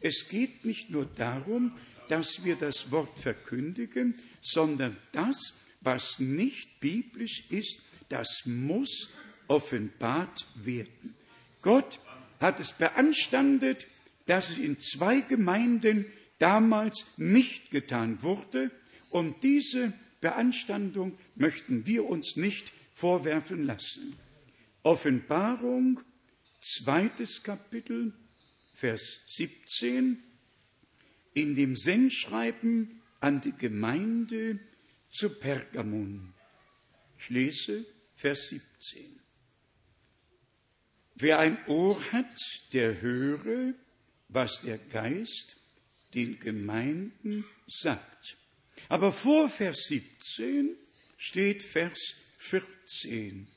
Es geht nicht nur darum, dass wir das Wort verkündigen, sondern das, was nicht biblisch ist, das muss offenbart werden. Gott hat es beanstandet, dass es in zwei Gemeinden damals nicht getan wurde, und diese Beanstandung möchten wir uns nicht vorwerfen lassen. Offenbarung, zweites Kapitel, Vers 17, in dem Sendschreiben an die Gemeinde zu Pergamon. Ich lese Vers 17. Wer ein Ohr hat, der höre, was der Geist den Gemeinden sagt. Aber vor Vers 17 steht Vers 14.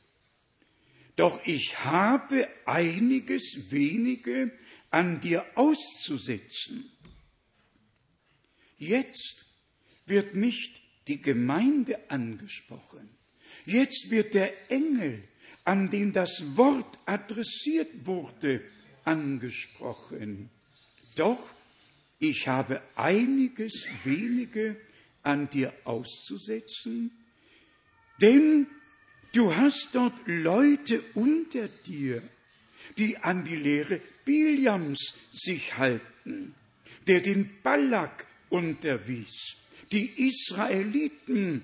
Doch ich habe einiges wenige an dir auszusetzen. Jetzt wird nicht die Gemeinde angesprochen. Jetzt wird der Engel, an den das Wort adressiert wurde, angesprochen. Doch ich habe einiges wenige an dir auszusetzen, denn du hast dort Leute unter dir, die an die Lehre Biliams sich halten, der den Balak unterwies, die Israeliten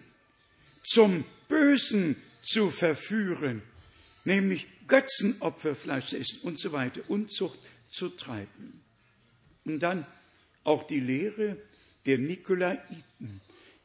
zum Bösen zu verführen, nämlich Götzenopferfleisch essen und so weiter, Unzucht zu treiben. Und dann auch die Lehre der Nikolaiten.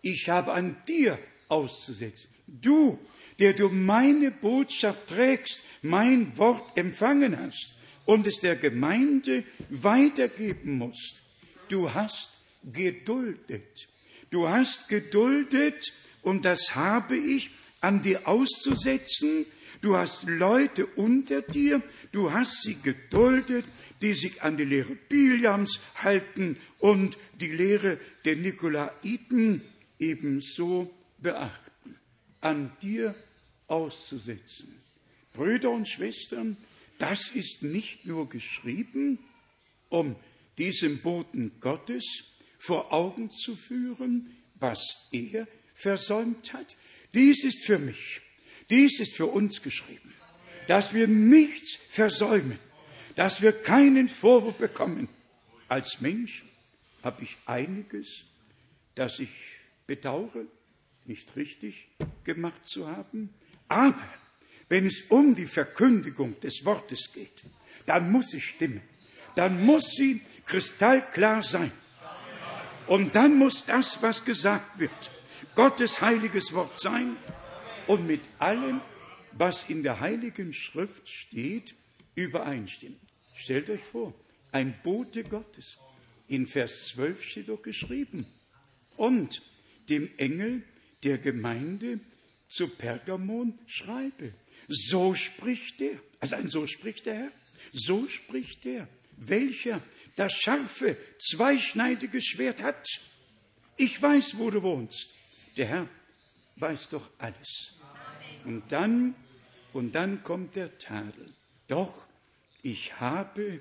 Ich habe an dir auszusetzen. Du, der du meine Botschaft trägst, mein Wort empfangen hast und es der Gemeinde weitergeben musst. Du hast geduldet. Du hast geduldet und das habe ich an dir auszusetzen. Du hast Leute unter dir, du hast sie geduldet, die sich an die Lehre Biliams halten und die Lehre der Nikolaiten ebenso beachten. An dir auszusetzen. Brüder und Schwestern, das ist nicht nur geschrieben, um diesem Boten Gottes vor Augen zu führen, was er versäumt hat. Dies ist für mich, dies ist für uns geschrieben, dass wir nichts versäumen, dass wir keinen Vorwurf bekommen. Als Mensch habe ich einiges, das ich bedauere, nicht richtig gemacht zu haben. Aber wenn es um die Verkündigung des Wortes geht, dann muss sie stimmen. Dann muss sie kristallklar sein. Und dann muss das, was gesagt wird, Gottes heiliges Wort sein und mit allem, was in der heiligen Schrift steht, übereinstimmen. Stellt euch vor, ein Bote Gottes. In Vers 12 steht doch geschrieben. Und dem Engel der Gemeinde zu Pergamon schreibe. So spricht der, also ein so spricht der Herr, so spricht der, welcher das scharfe, zweischneidige Schwert hat. Ich weiß, wo du wohnst. Der Herr weiß doch alles. Und dann, und dann kommt der Tadel. Doch ich habe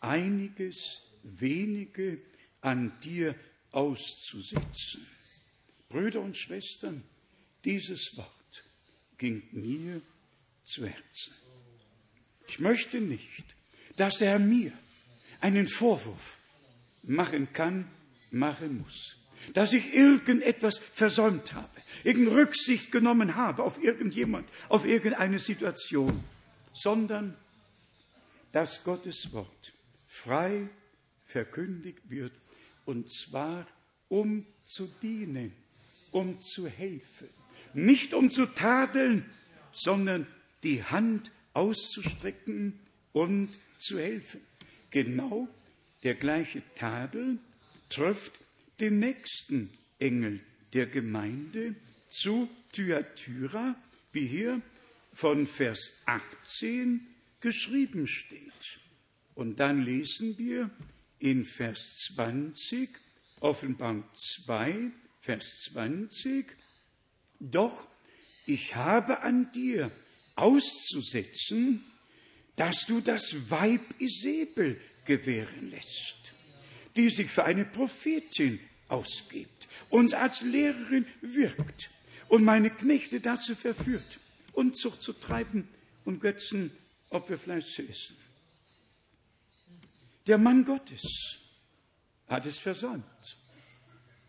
einiges wenige an dir auszusetzen. Brüder und Schwestern, dieses Wort ging mir zu Herzen. Ich möchte nicht, dass er mir einen Vorwurf machen kann, machen muss. Dass ich irgendetwas versäumt habe, irgendeine Rücksicht genommen habe auf irgendjemand, auf irgendeine Situation, sondern dass Gottes Wort frei verkündigt wird, und zwar um zu dienen, um zu helfen, nicht um zu tadeln, sondern die Hand auszustrecken und zu helfen. Genau der gleiche Tadel trifft den nächsten Engel der Gemeinde zu Thyatira, wie hier von Vers 18 geschrieben steht. Und dann lesen wir in Vers 20, Offenbarung 2, Vers 20, doch ich habe an dir auszusetzen, dass du das Weib Isabel gewähren lässt, die sich für eine Prophetin ausgibt, uns als Lehrerin wirkt und meine Knechte dazu verführt, Unzucht zu treiben und Götzen Opferfleisch zu essen. Der Mann Gottes hat es versäumt,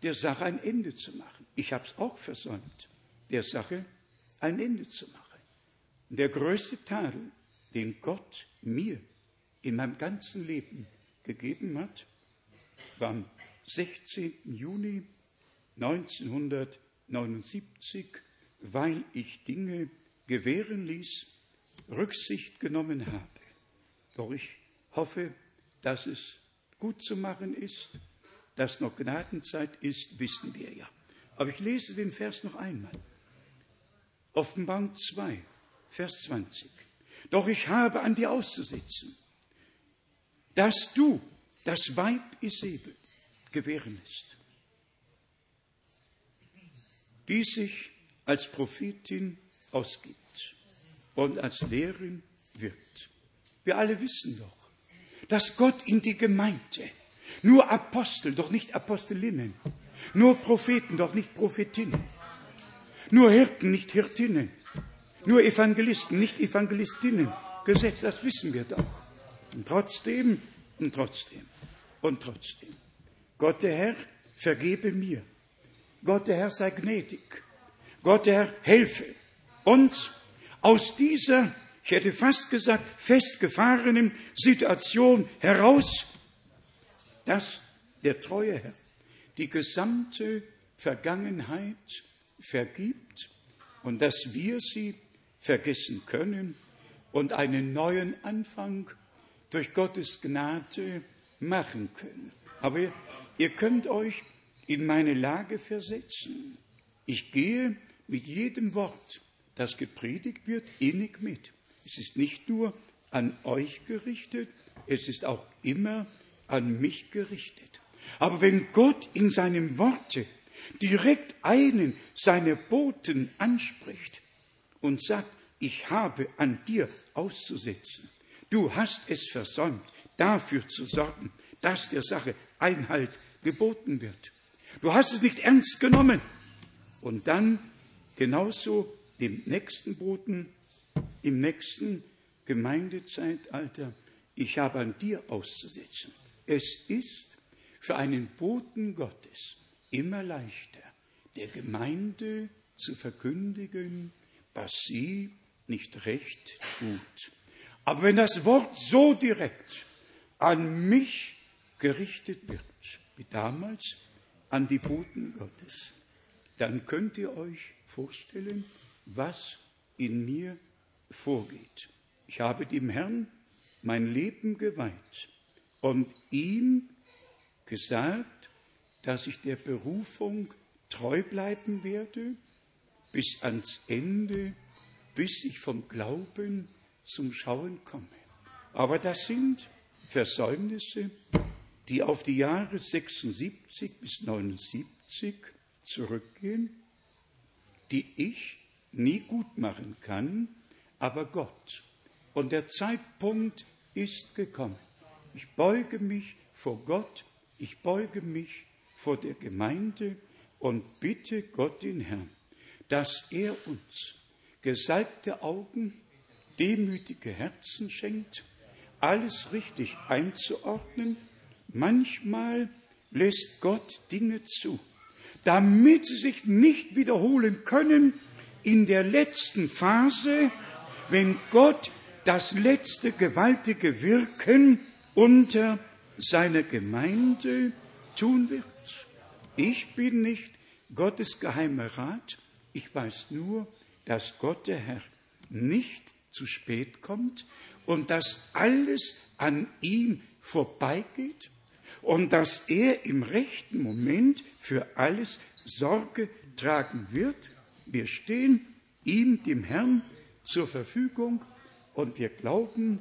der Sache ein Ende zu machen. Ich habe es auch versäumt, der Sache ein Ende zu machen. Der größte Tadel, den Gott mir in meinem ganzen Leben gegeben hat, am 16. Juni 1979, weil ich Dinge gewähren ließ, Rücksicht genommen habe. Doch ich hoffe, dass es gut zu machen ist, dass noch Gnadenzeit ist, wissen wir ja. Aber ich lese den Vers noch einmal. Offenbarung 2, Vers 20. Doch ich habe an dir auszusetzen, dass du das Weib Isabel gewähren lässt, die sich als Prophetin ausgibt und als Lehrerin wirkt. Wir alle wissen doch, dass Gott in die Gemeinde nur Apostel, doch nicht Apostelinnen, nur Propheten, doch nicht Prophetinnen, nur Hirten, nicht Hirtinnen, nur Evangelisten, nicht Evangelistinnen gesetzt, das wissen wir doch. Und trotzdem, und trotzdem, und trotzdem. Gott der Herr, vergebe mir. Gott der Herr sei gnädig. Gott der Herr, helfe uns aus dieser, ich hätte fast gesagt, festgefahrenen Situation heraus, dass der treue Herr die gesamte Vergangenheit vergibt und dass wir sie vergessen können und einen neuen Anfang durch Gottes Gnade machen können. Aber ihr könnt euch in meine Lage versetzen. Ich gehe mit jedem Wort, das gepredigt wird, innig mit. Es ist nicht nur an euch gerichtet, es ist auch immer an mich gerichtet. Aber wenn Gott in seinem Worte direkt einen seiner Boten anspricht und sagt, ich habe an dir auszusetzen, du hast es versäumt, dafür zu sorgen, dass der Sache Einhalt geboten wird. Du hast es nicht ernst genommen. Und dann genauso dem nächsten Boten, im nächsten Gemeindezeitalter, ich habe an dir auszusetzen. Es ist für einen Boten Gottes immer leichter, der Gemeinde zu verkündigen, was sie nicht recht tut. Aber wenn das Wort so direkt an mich gerichtet wird, wie damals an die Boten Gottes, dann könnt ihr euch vorstellen, was in mir vorgeht. Ich habe dem Herrn mein Leben geweiht und ihm gesagt, dass ich der Berufung treu bleiben werde bis ans Ende, bis ich vom Glauben zum Schauen komme. Aber das sind Versäumnisse, die auf die Jahre 76 bis 79 zurückgehen, die ich nie gut machen kann, aber Gott. Und der Zeitpunkt ist gekommen. Ich beuge mich vor Gott, ich beuge mich vor der Gemeinde und bitte Gott den Herrn, dass er uns gesalbte Augen, demütige Herzen schenkt, alles richtig einzuordnen. Manchmal lässt Gott Dinge zu, damit sie sich nicht wiederholen können in der letzten Phase, wenn Gott das letzte gewaltige Wirken unter seiner Gemeinde tun wird. Ich bin nicht Gottes geheimer Rat, ich weiß nur, dass Gott der Herr nicht zu spät kommt und dass alles an ihm vorbeigeht und dass er im rechten Moment für alles Sorge tragen wird. Wir stehen ihm, dem Herrn, zur Verfügung und wir glauben,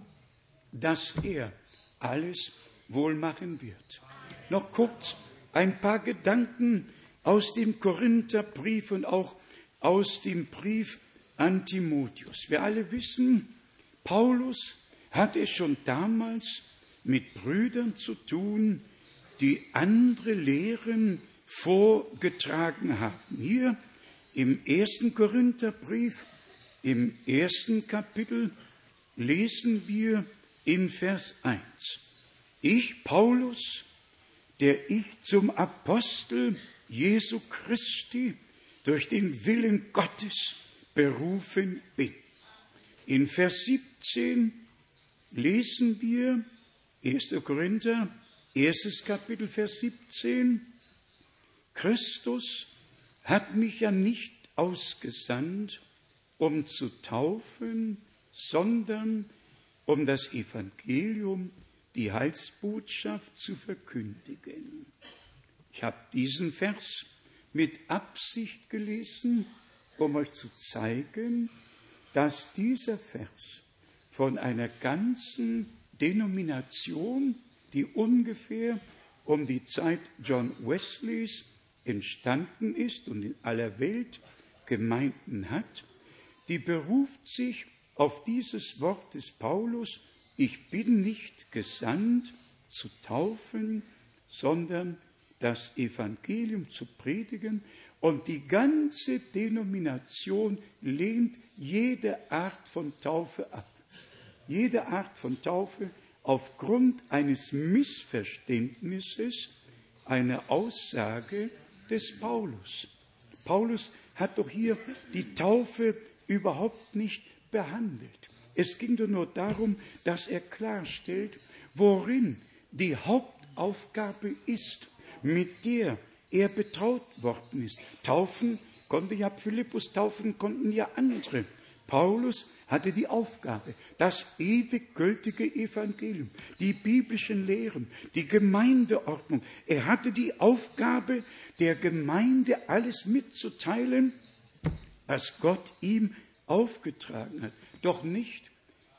dass er alles wohl machen wird. Noch kurz ein paar Gedanken aus dem Korintherbrief und auch aus dem Brief an Timotheus. Wir alle wissen, Paulus hat es schon damals mit Brüdern zu tun, die andere Lehren vorgetragen haben. Hier im ersten Korintherbrief, im ersten Kapitel, lesen wir in Vers 1. Ich, Paulus, der ich zum Apostel Jesu Christi durch den Willen Gottes berufen bin. In Vers 17 lesen wir 1. Korinther, erstes Kapitel, Vers 17. Christus hat mich ja nicht ausgesandt, um zu taufen, sondern um das Evangelium, die Heilsbotschaft zu verkündigen. Ich habe diesen Vers mit Absicht gelesen, um euch zu zeigen, dass dieser Vers von einer ganzen Denomination, die ungefähr um die Zeit John Wesleys entstanden ist und in aller Welt Gemeinden hat, die beruft sich auf dieses Wort des Paulus, ich bin nicht gesandt zu taufen, sondern das Evangelium zu predigen und die ganze Denomination lehnt jede Art von Taufe ab. Jede Art von Taufe aufgrund eines Missverständnisses einer Aussage des Paulus. Paulus hat doch hier die Taufe überhaupt nicht behandelt. Es ging doch nur darum, dass er klarstellt, worin die Hauptaufgabe ist, mit der er betraut worden ist. Taufen konnte ja Philippus, taufen konnten ja andere. Paulus hatte die Aufgabe, das ewig gültige Evangelium, die biblischen Lehren, die Gemeindeordnung. Er hatte die Aufgabe, der Gemeinde alles mitzuteilen, was Gott ihm aufgetragen hat. Doch nicht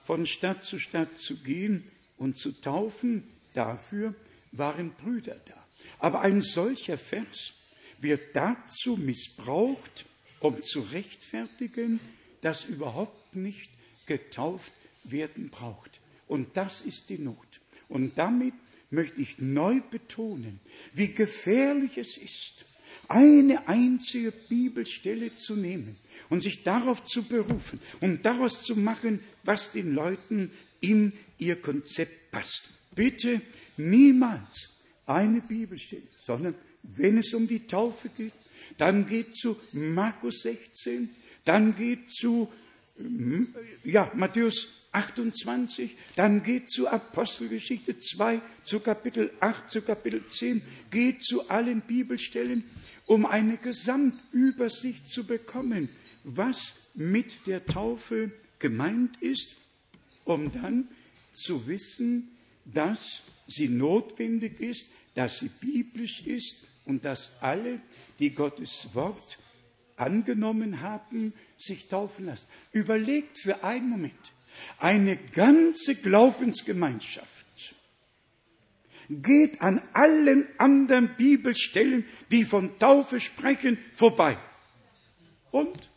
von Stadt zu Stadt zu gehen und zu taufen, dafür waren Brüder da. Aber ein solcher Vers wird dazu missbraucht, um zu rechtfertigen, dass überhaupt nicht getauft werden braucht. Und das ist die Not. Und damit möchte ich neu betonen, wie gefährlich es ist, eine einzige Bibelstelle zu nehmen und sich darauf zu berufen und daraus zu machen, was den Leuten in ihr Konzept passt. Bitte niemals eine Bibelstelle, sondern wenn es um die Taufe geht, dann geht zu Markus 16, dann geht zu hm, ja, Matthäus 28, dann geht zu Apostelgeschichte 2, zu Kapitel 8, zu Kapitel 10, geht zu allen Bibelstellen, um eine Gesamtübersicht zu bekommen, was mit der Taufe gemeint ist, um dann zu wissen, dass sie notwendig ist, dass sie biblisch ist und dass alle, die Gottes Wort angenommen haben, sich taufen lassen. Überlegt für einen Moment, eine ganze Glaubensgemeinschaft geht an allen anderen Bibelstellen, die von Taufe sprechen, vorbei. Und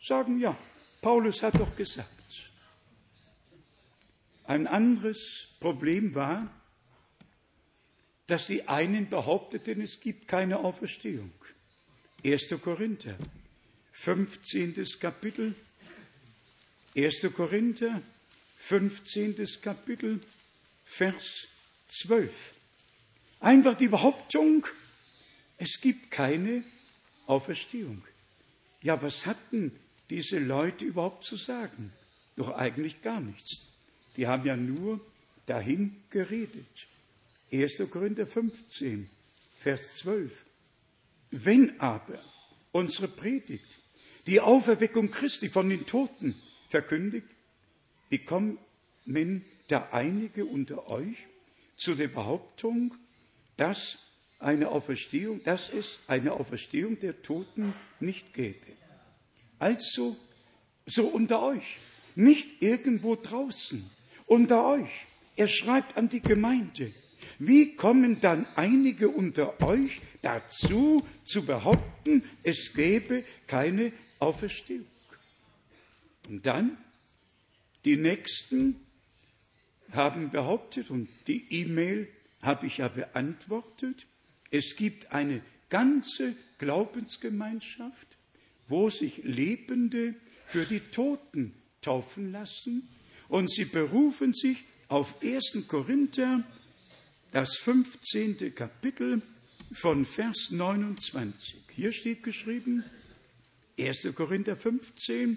sagen, ja, Paulus hat doch gesagt. Ein anderes Problem war, dass die einen behaupteten, es gibt keine Auferstehung. 1. Korinther, 15. Kapitel, 1. Korinther, 15. Kapitel, Vers 12. Einfach die Behauptung, es gibt keine Auferstehung. Ja, was hatten diese Leute überhaupt zu sagen? Doch eigentlich gar nichts. Die haben ja nur dahin geredet. 1. Korinther 15, Vers 12. Wenn aber unsere Predigt die Auferweckung Christi von den Toten verkündigt, wie kommen da einige unter euch zu der Behauptung, dass eine Auferstehung, dass es eine Auferstehung der Toten nicht gäbe. Also so unter euch, nicht irgendwo draußen, unter euch. Er schreibt an die Gemeinde. Wie kommen dann einige unter euch dazu zu behaupten, es gäbe keine Auferstehung? Und dann, die Nächsten haben behauptet, und die E-Mail habe ich ja beantwortet, es gibt eine ganze Glaubensgemeinschaft, wo sich Lebende für die Toten taufen lassen, und sie berufen sich auf 1. Korinther das 15. Kapitel von Vers 29. Hier steht geschrieben, 1. Korinther 15,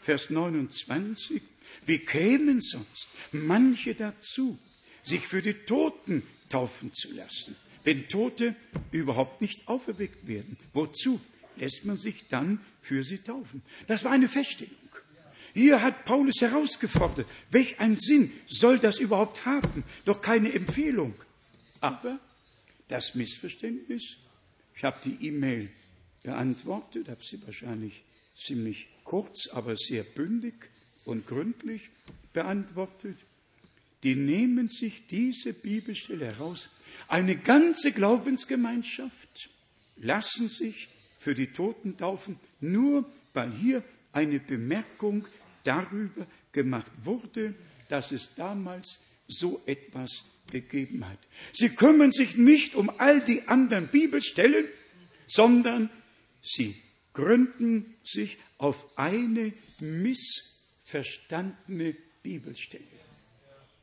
Vers 29, wie kämen sonst manche dazu, sich für die Toten taufen zu lassen? wenn Tote überhaupt nicht auferweckt werden? Wozu lässt man sich dann für sie taufen? Das war eine Feststellung. Hier hat Paulus herausgefordert, welch ein Sinn soll das überhaupt haben? Doch keine Empfehlung. Aber das Missverständnis, ich habe die E-Mail beantwortet, habe sie wahrscheinlich ziemlich kurz, aber sehr bündig und gründlich beantwortet. Die nehmen sich diese Bibelstelle heraus. Eine ganze Glaubensgemeinschaft lassen sich für die Toten taufen, nur weil hier eine Bemerkung darüber gemacht wurde, dass es damals so etwas gegeben hat. Sie kümmern sich nicht um all die anderen Bibelstellen, sondern sie gründen sich auf eine missverstandene Bibelstelle.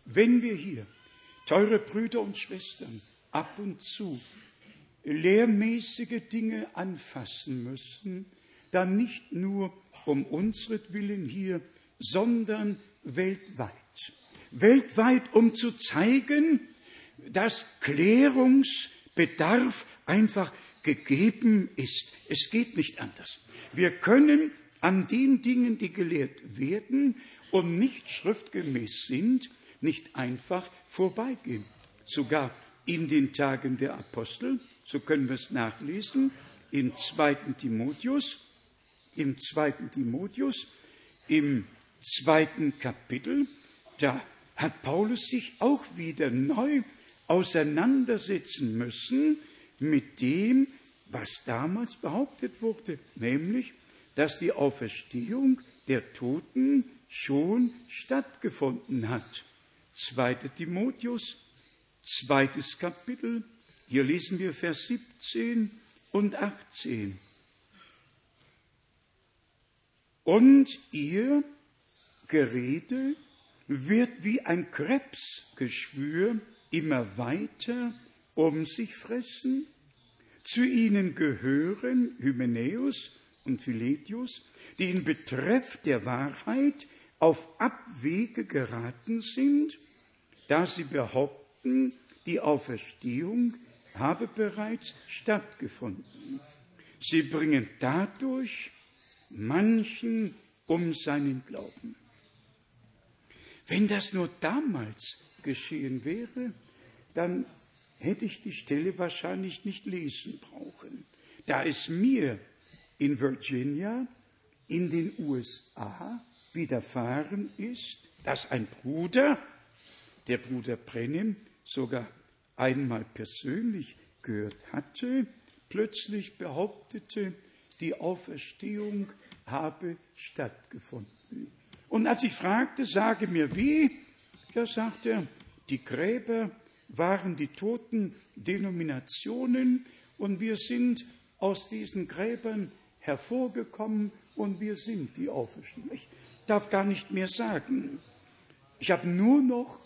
Wenn wir hier, teure Brüder und Schwestern, ab und zu lehrmäßige Dinge anfassen müssen, dann nicht nur um unsretwillen hier, sondern weltweit. Weltweit, um zu zeigen, dass Klärungsbedarf einfach gegeben ist. Es geht nicht anders. Wir können an den Dingen, die gelehrt werden und nicht schriftgemäß sind, nicht einfach vorbeigehen. Sogar in den Tagen der Apostel, so können wir es nachlesen, im zweiten Timotheus, im zweiten Timotheus, im zweiten Kapitel, da hat Paulus sich auch wieder neu auseinandersetzen müssen mit dem, was damals behauptet wurde, nämlich, dass die Auferstehung der Toten schon stattgefunden hat. 2. Timotheus, zweites Kapitel, hier lesen wir Vers 17 und 18. Und ihr Gerede wird wie ein Krebsgeschwür immer weiter um sich fressen. Zu ihnen gehören Hymenäus und Philetius, die in Betreff der Wahrheit auf Abwege geraten sind, da sie behaupten, die Auferstehung habe bereits stattgefunden. Sie bringen dadurch manchen um seinen Glauben. Wenn das nur damals geschehen wäre, dann hätte ich die Stelle wahrscheinlich nicht lesen brauchen. Da es mir in Virginia in den USA widerfahren ist, dass ein Bruder, der Bruder Brennim, sogar einmal persönlich gehört hatte, plötzlich behauptete, die Auferstehung habe stattgefunden. Und als ich fragte, sage mir wie, ja, sagt er, die Gräber waren die toten Denominationen und wir sind aus diesen Gräbern hervorgekommen und wir sind die Auferstehung. Ich darf gar nicht mehr sagen. Ich habe nur noch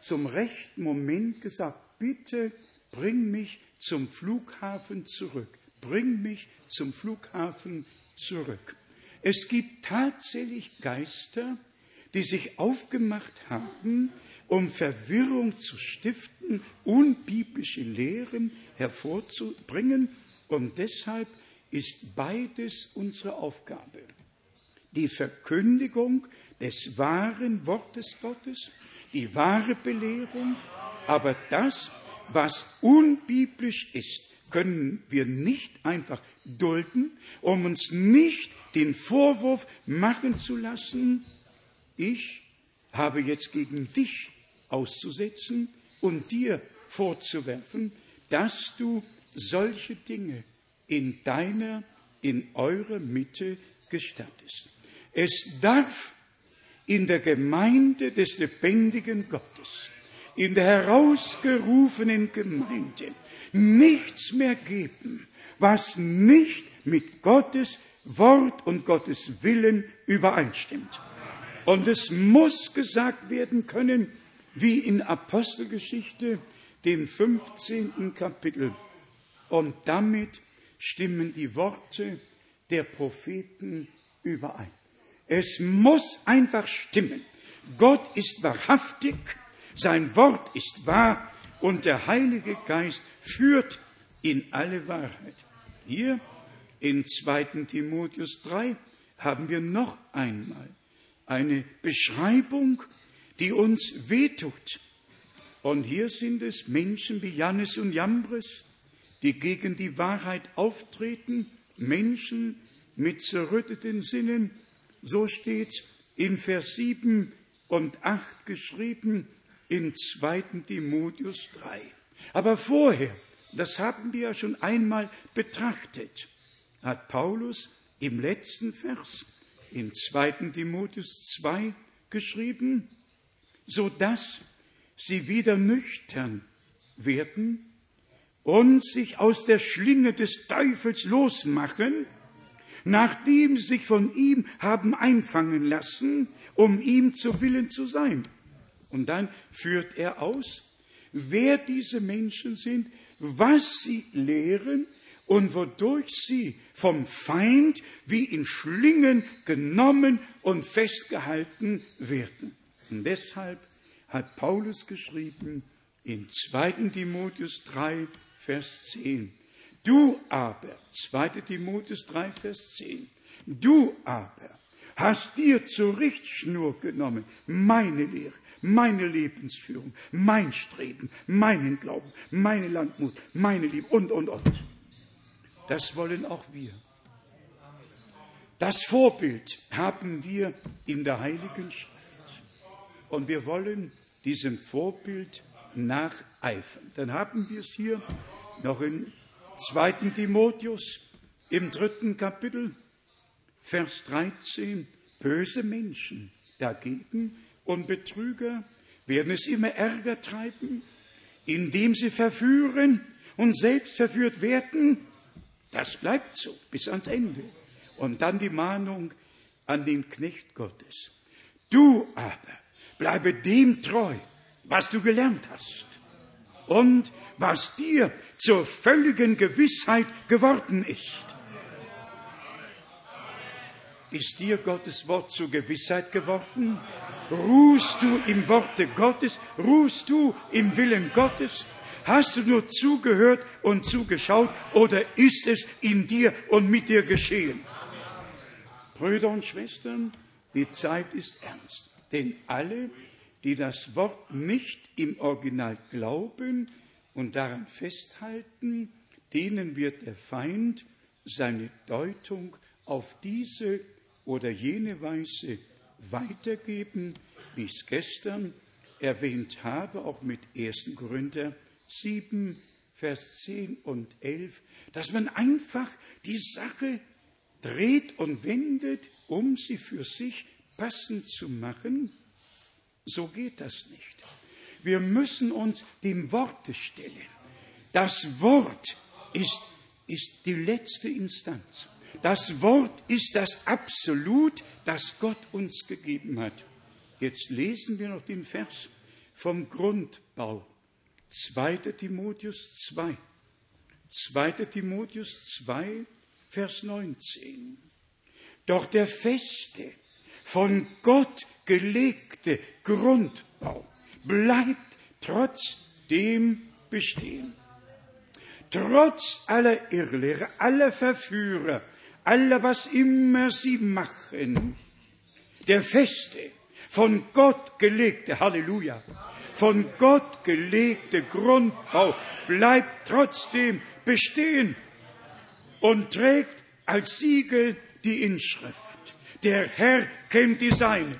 zum rechten Moment gesagt, bitte bring mich zum Flughafen zurück. Bring mich zum Flughafen zurück. Es gibt tatsächlich Geister, die sich aufgemacht haben, um Verwirrung zu stiften, unbiblische Lehren hervorzubringen. Und deshalb ist beides unsere Aufgabe. Die Verkündigung des wahren Wortes Gottes, die wahre Belehrung, aber das, was unbiblisch ist, können wir nicht einfach dulden, um uns nicht den Vorwurf machen zu lassen, ich habe jetzt gegen dich auszusetzen und dir vorzuwerfen, dass du solche Dinge in deiner, in eurer Mitte gestattest. Es darf in der Gemeinde des lebendigen Gottes, in der herausgerufenen Gemeinde nichts mehr geben, was nicht mit Gottes Wort und Gottes Willen übereinstimmt. Und es muss gesagt werden können, wie in Apostelgeschichte, dem 15. Kapitel. Und damit stimmen die Worte der Propheten überein. Es muss einfach stimmen. Gott ist wahrhaftig, sein Wort ist wahr und der Heilige Geist führt in alle Wahrheit. Hier in 2. Timotheus 3 haben wir noch einmal eine Beschreibung, die uns wehtut. Und hier sind es Menschen wie Jannes und Jambres, die gegen die Wahrheit auftreten, Menschen mit zerrütteten Sinnen. So steht in Vers 7 und 8 geschrieben in 2. Timotheus 3. Aber vorher, das haben wir ja schon einmal betrachtet, hat Paulus im letzten Vers in 2. Timotheus 2 geschrieben, so dass sie wieder nüchtern werden und sich aus der Schlinge des Teufels losmachen, nachdem sie sich von ihm haben einfangen lassen, um ihm zu Willen zu sein. Und dann führt er aus, wer diese Menschen sind, was sie lehren und wodurch sie vom Feind wie in Schlingen genommen und festgehalten werden. Und deshalb hat Paulus geschrieben in 2. Timotheus 3, Vers 10. Du aber, 2. Timotheus 3, Vers 10, du aber hast dir zur Richtschnur genommen meine Lehre, meine Lebensführung, mein Streben, meinen Glauben, meine Landmut, meine Liebe und, und, und. Das wollen auch wir. Das Vorbild haben wir in der Heiligen Schrift. Und wir wollen diesem Vorbild nacheifern. Dann haben wir es hier noch in 2. Timotheus im dritten Kapitel, Vers 13. Böse Menschen dagegen und Betrüger werden es immer ärger treiben, indem sie verführen und selbst verführt werden. Das bleibt so bis ans Ende. Und dann die Mahnung an den Knecht Gottes. Du aber bleibe dem treu, was du gelernt hast und was dir zur völligen Gewissheit geworden ist. Ist dir Gottes Wort zur Gewissheit geworden? Ruhst du im Worte Gottes? Ruhst du im Willen Gottes? Hast du nur zugehört und zugeschaut oder ist es in dir und mit dir geschehen? Brüder und Schwestern, die Zeit ist ernst. Denn alle, die das Wort nicht im Original glauben und daran festhalten, denen wird der Feind seine Deutung auf diese oder jene Weise weitergeben, wie ich es gestern erwähnt habe, auch mit 1. Korinther 7, Vers 10 und 11, dass man einfach die Sache dreht und wendet, um sie für sich passend zu machen. So geht das nicht. Wir müssen uns dem Worte stellen. Das Wort ist, ist die letzte Instanz. Das Wort ist das Absolut, das Gott uns gegeben hat. Jetzt lesen wir noch den Vers vom Grundbau. 2. Timotheus 2. 2. Timotheus 2, Vers 19. Doch der feste, von Gott gelegte Grundbau bleibt trotzdem bestehen. Trotz aller Irrlehre, aller Verführer, aller was immer sie machen, der feste, von Gott gelegte, Halleluja, von Gott gelegte Grundbau bleibt trotzdem bestehen und trägt als Siegel die Inschrift. Der Herr kennt die Seinen.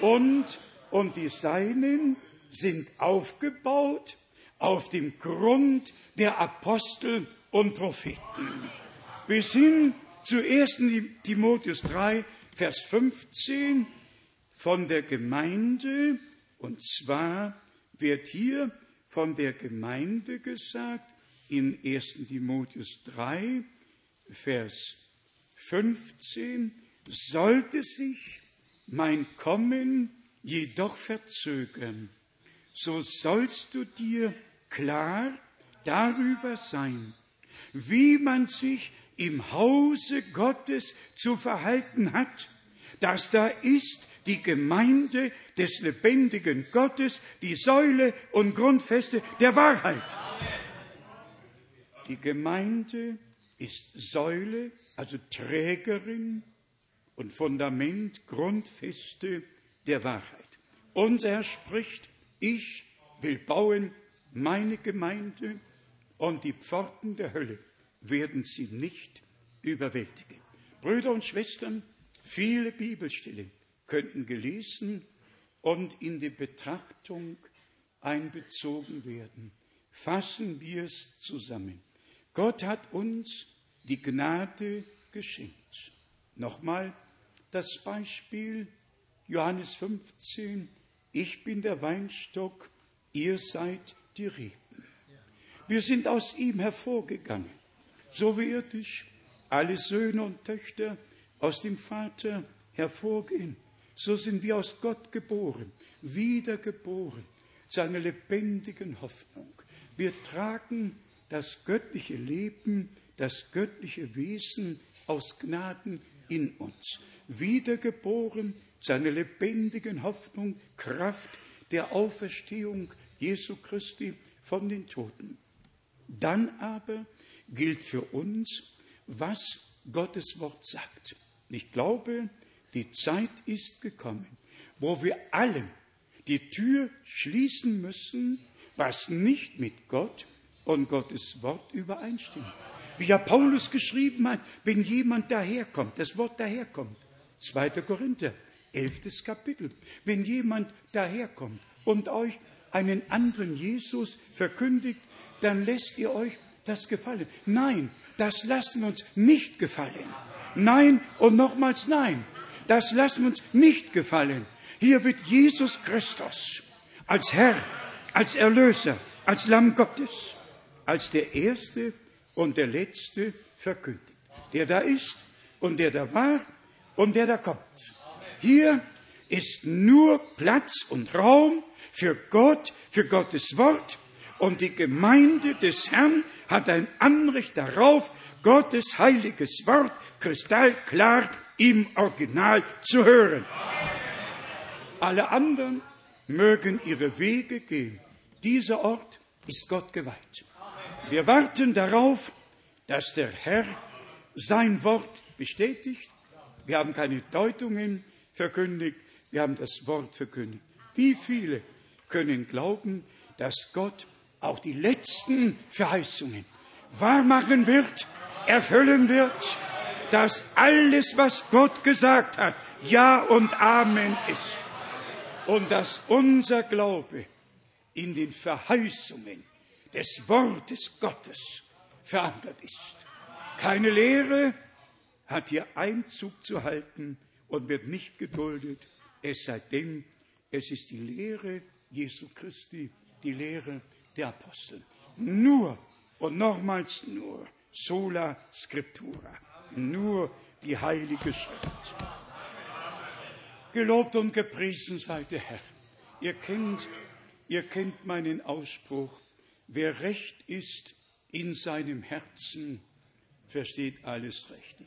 Und, und die Seinen sind aufgebaut auf dem Grund der Apostel und Propheten. Bis hin zu 1. Timotheus 3, Vers 15 von der Gemeinde, und zwar wird hier von der Gemeinde gesagt in 1. Timotheus 3, Vers 15, sollte sich mein Kommen jedoch verzögern, so sollst du dir klar darüber sein, wie man sich im Hause Gottes zu verhalten hat, dass da ist, die Gemeinde des lebendigen Gottes, die Säule und Grundfeste der Wahrheit. Die Gemeinde ist Säule, also Trägerin und Fundament, Grundfeste der Wahrheit. Unser Herr spricht, ich will bauen meine Gemeinde und die Pforten der Hölle werden sie nicht überwältigen. Brüder und Schwestern, viele Bibelstellen könnten gelesen und in die Betrachtung einbezogen werden. Fassen wir es zusammen. Gott hat uns die Gnade geschenkt. Nochmal das Beispiel Johannes 15. Ich bin der Weinstock, ihr seid die Reben. Wir sind aus ihm hervorgegangen, so wie irdisch alle Söhne und Töchter aus dem Vater hervorgehen. So sind wir aus Gott geboren, wiedergeboren, zu einer lebendigen Hoffnung. Wir tragen das göttliche Leben, das göttliche Wesen aus Gnaden in uns. Wiedergeboren zu einer lebendigen Hoffnung, Kraft der Auferstehung Jesu Christi von den Toten. Dann aber gilt für uns, was Gottes Wort sagt. Ich glaube, die Zeit ist gekommen, wo wir allen die Tür schließen müssen, was nicht mit Gott und Gottes Wort übereinstimmt. Wie ja Paulus geschrieben hat, wenn jemand daherkommt, das Wort daherkommt. 2. Korinther, 11. Kapitel. Wenn jemand daherkommt und euch einen anderen Jesus verkündigt, dann lässt ihr euch das gefallen. Nein, das lassen wir uns nicht gefallen. Nein und nochmals nein, das lassen wir uns nicht gefallen. Hier wird Jesus Christus als Herr, als Erlöser, als Lamm Gottes, als der Erste und der Letzte verkündigt. Der da ist und der da war und der da kommt. Hier ist nur Platz und Raum für Gott, für Gottes Wort und die Gemeinde des Herrn hat ein Anrecht darauf, Gottes heiliges Wort kristallklar im Original zu hören. Alle anderen mögen ihre Wege gehen. Dieser Ort ist Gott geweiht. Wir warten darauf, dass der Herr sein Wort bestätigt. Wir haben keine Deutungen verkündigt, wir haben das Wort verkündigt. Wie viele können glauben, dass Gott auch die letzten Verheißungen wahrmachen wird, erfüllen wird, dass alles, was Gott gesagt hat, Ja und Amen ist. Und dass unser Glaube in den Verheißungen des Wortes Gottes verankert ist. Keine Lehre hat hier Einzug zu halten und wird nicht geduldet, es sei denn, es ist die Lehre Jesu Christi, die Lehre der Apostel. Nur und nochmals nur sola scriptura, nur die Heilige Schrift. Gelobt und gepriesen sei der Herr. Ihr kennt, ihr kennt meinen Ausspruch, wer recht ist in seinem Herzen, versteht alles recht.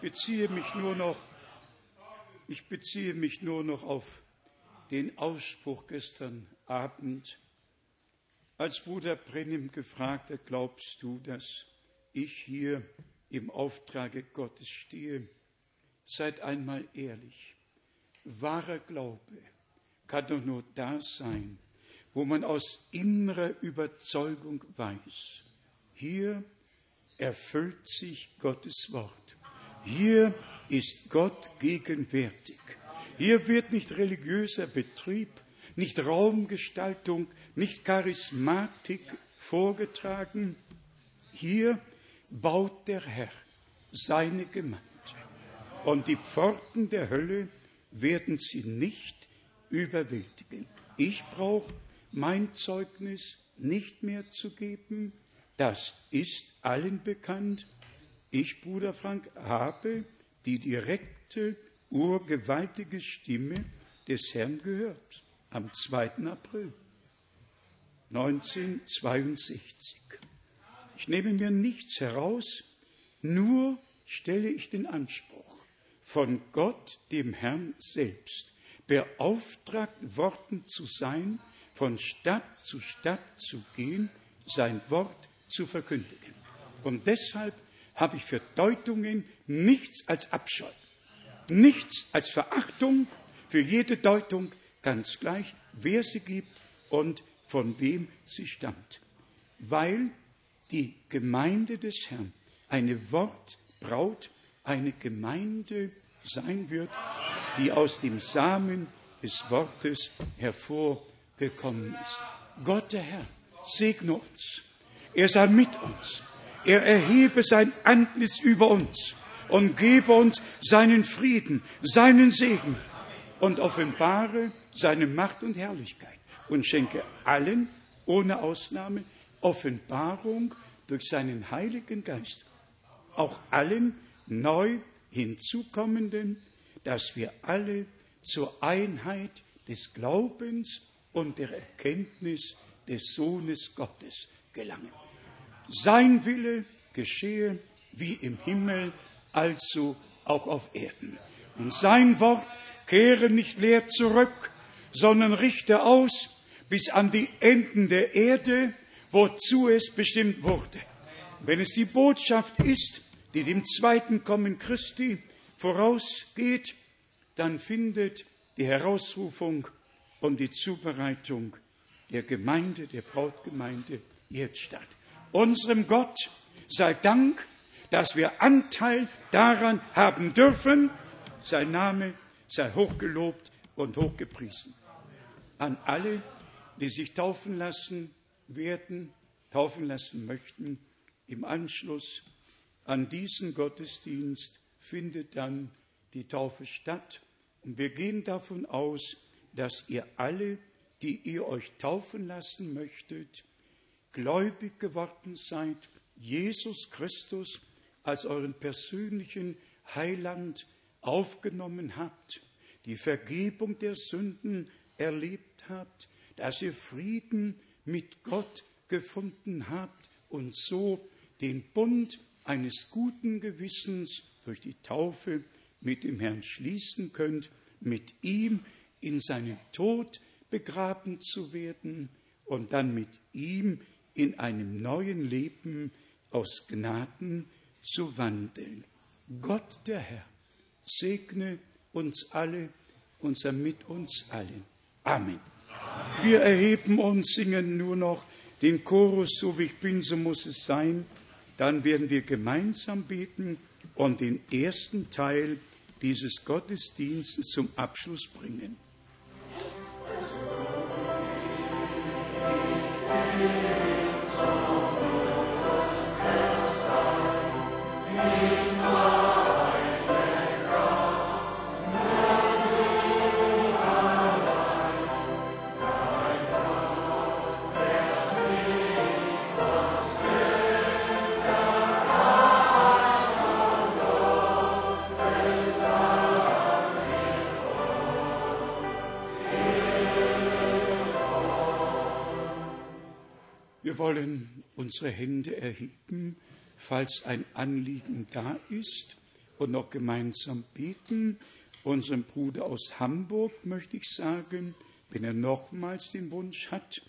Beziehe mich nur noch, ich beziehe mich nur noch auf den Ausspruch gestern Abend als Bruder Brennim gefragt hat, glaubst du, dass ich hier im Auftrage Gottes stehe? Seid einmal ehrlich. Wahrer Glaube kann doch nur da sein, wo man aus innerer Überzeugung weiß, hier erfüllt sich Gottes Wort. Hier ist Gott gegenwärtig. Hier wird nicht religiöser Betrieb, nicht Raumgestaltung, nicht Charismatik vorgetragen. Hier baut der Herr seine Gemeinde. Und die Pforten der Hölle werden sie nicht überwältigen. Ich brauche mein Zeugnis nicht mehr zu geben. Das ist allen bekannt. Ich, Bruder Frank, habe die direkte, urgewaltige Stimme des Herrn gehört am 2. April 1962. Ich nehme mir nichts heraus, nur stelle ich den Anspruch von Gott, dem Herrn selbst, beauftragt worden zu sein, von Stadt zu Stadt zu gehen, sein Wort zu verkündigen. Und deshalb habe ich für Deutungen nichts als Abscheu, nichts als Verachtung für jede Deutung, ganz gleich, wer sie gibt und von wem sie stammt. Weil die Gemeinde des Herrn eine Wortbraut, eine Gemeinde sein wird, die aus dem Samen des Wortes hervorgekommen ist. Gott der Herr segne uns. Er sei mit uns. Er erhebe sein Antlitz über uns und gebe uns seinen Frieden, seinen Segen und offenbare seine Macht und Herrlichkeit und schenke allen ohne Ausnahme Offenbarung durch seinen Heiligen Geist, auch allen neu hinzukommenden, dass wir alle zur Einheit des Glaubens und der Erkenntnis des Sohnes Gottes gelangen. Sein Wille geschehe wie im Himmel, also auch auf Erden. Und sein Wort kehre nicht leer zurück, sondern richte aus bis an die Enden der Erde, wozu es bestimmt wurde. Wenn es die Botschaft ist, die dem zweiten Kommen Christi vorausgeht, dann findet die Herausrufung und die Zubereitung der Gemeinde, der Brautgemeinde jetzt statt. Unserem Gott sei Dank, dass wir Anteil daran haben dürfen. Sein Name sei hochgelobt und hochgepriesen. An alle, die sich taufen lassen werden, taufen lassen möchten, im Anschluss an diesen Gottesdienst findet dann die Taufe statt. Und wir gehen davon aus, dass ihr alle, die ihr euch taufen lassen möchtet, gläubig geworden seid, Jesus Christus als euren persönlichen Heiland aufgenommen habt, die Vergebung der Sünden erlebt habt, dass ihr Frieden mit Gott gefunden habt und so den Bund eines guten Gewissens durch die Taufe mit dem Herrn schließen könnt, mit ihm in seinen Tod begraben zu werden und dann mit ihm in einem neuen Leben aus Gnaden zu wandeln. Gott der Herr segne uns alle und sei mit uns allen. Amen. Wir erheben uns, singen nur noch den Chorus, so wie ich bin, so muss es sein. Dann werden wir gemeinsam beten und den ersten Teil dieses Gottesdienstes zum Abschluss bringen. Wir wollen unsere Hände erheben, falls ein Anliegen da ist und noch gemeinsam beten. Unserem Bruder aus Hamburg möchte ich sagen, wenn er nochmals den Wunsch hat,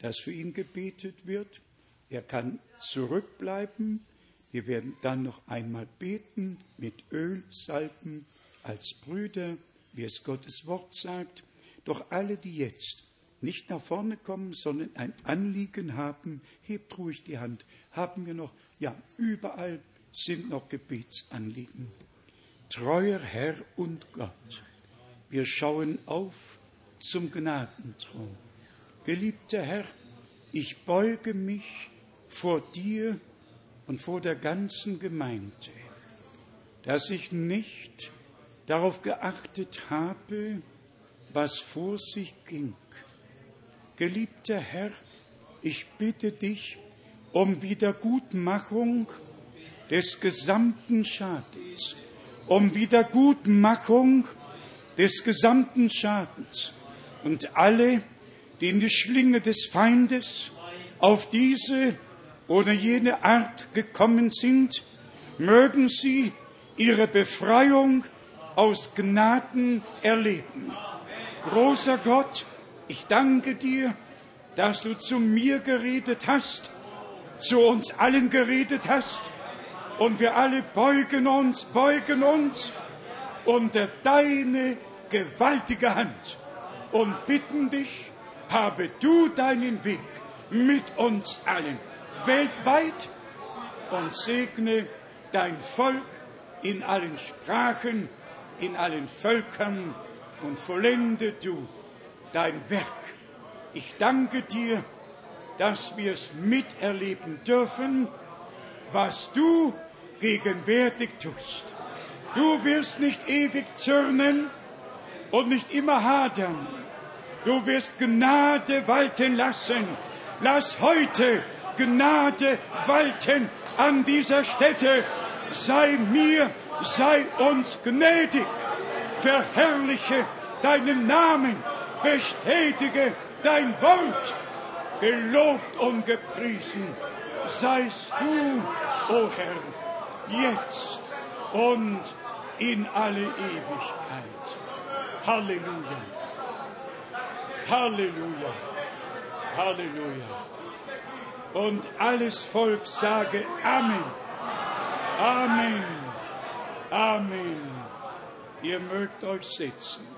dass für ihn gebetet wird, er kann zurückbleiben. Wir werden dann noch einmal beten mit Öl, Salben als Brüder, wie es Gottes Wort sagt. Doch alle, die jetzt nicht nach vorne kommen, sondern ein Anliegen haben, hebt ruhig die Hand. Haben wir noch? Ja, überall sind noch Gebetsanliegen. Treuer Herr und Gott, wir schauen auf zum Gnadenthron. Geliebter Herr, ich beuge mich vor dir und vor der ganzen Gemeinde, dass ich nicht darauf geachtet habe, was vor sich ging, Geliebter Herr, ich bitte dich um Wiedergutmachung des gesamten Schadens, um Wiedergutmachung des gesamten Schadens. Und alle, die in die Schlinge des Feindes auf diese oder jene Art gekommen sind, mögen sie ihre Befreiung aus Gnaden erleben. Großer Gott, ich danke dir, dass du zu mir geredet hast, zu uns allen geredet hast, und wir alle beugen uns, beugen uns unter deine gewaltige Hand und bitten dich, habe du deinen Weg mit uns allen weltweit und segne dein Volk in allen Sprachen, in allen Völkern und vollende du dein Werk. Ich danke dir, dass wir es miterleben dürfen, was du gegenwärtig tust. Du wirst nicht ewig zürnen und nicht immer hadern. Du wirst Gnade walten lassen. Lass heute Gnade walten an dieser Stätte. Sei mir, sei uns gnädig. Verherrliche deinen Namen. Bestätige dein Wort. Gelobt und gepriesen seist du, o oh Herr, jetzt und in alle Ewigkeit. Halleluja. Halleluja. Halleluja. Und alles Volk sage Amen. Amen. Amen. Ihr mögt euch setzen.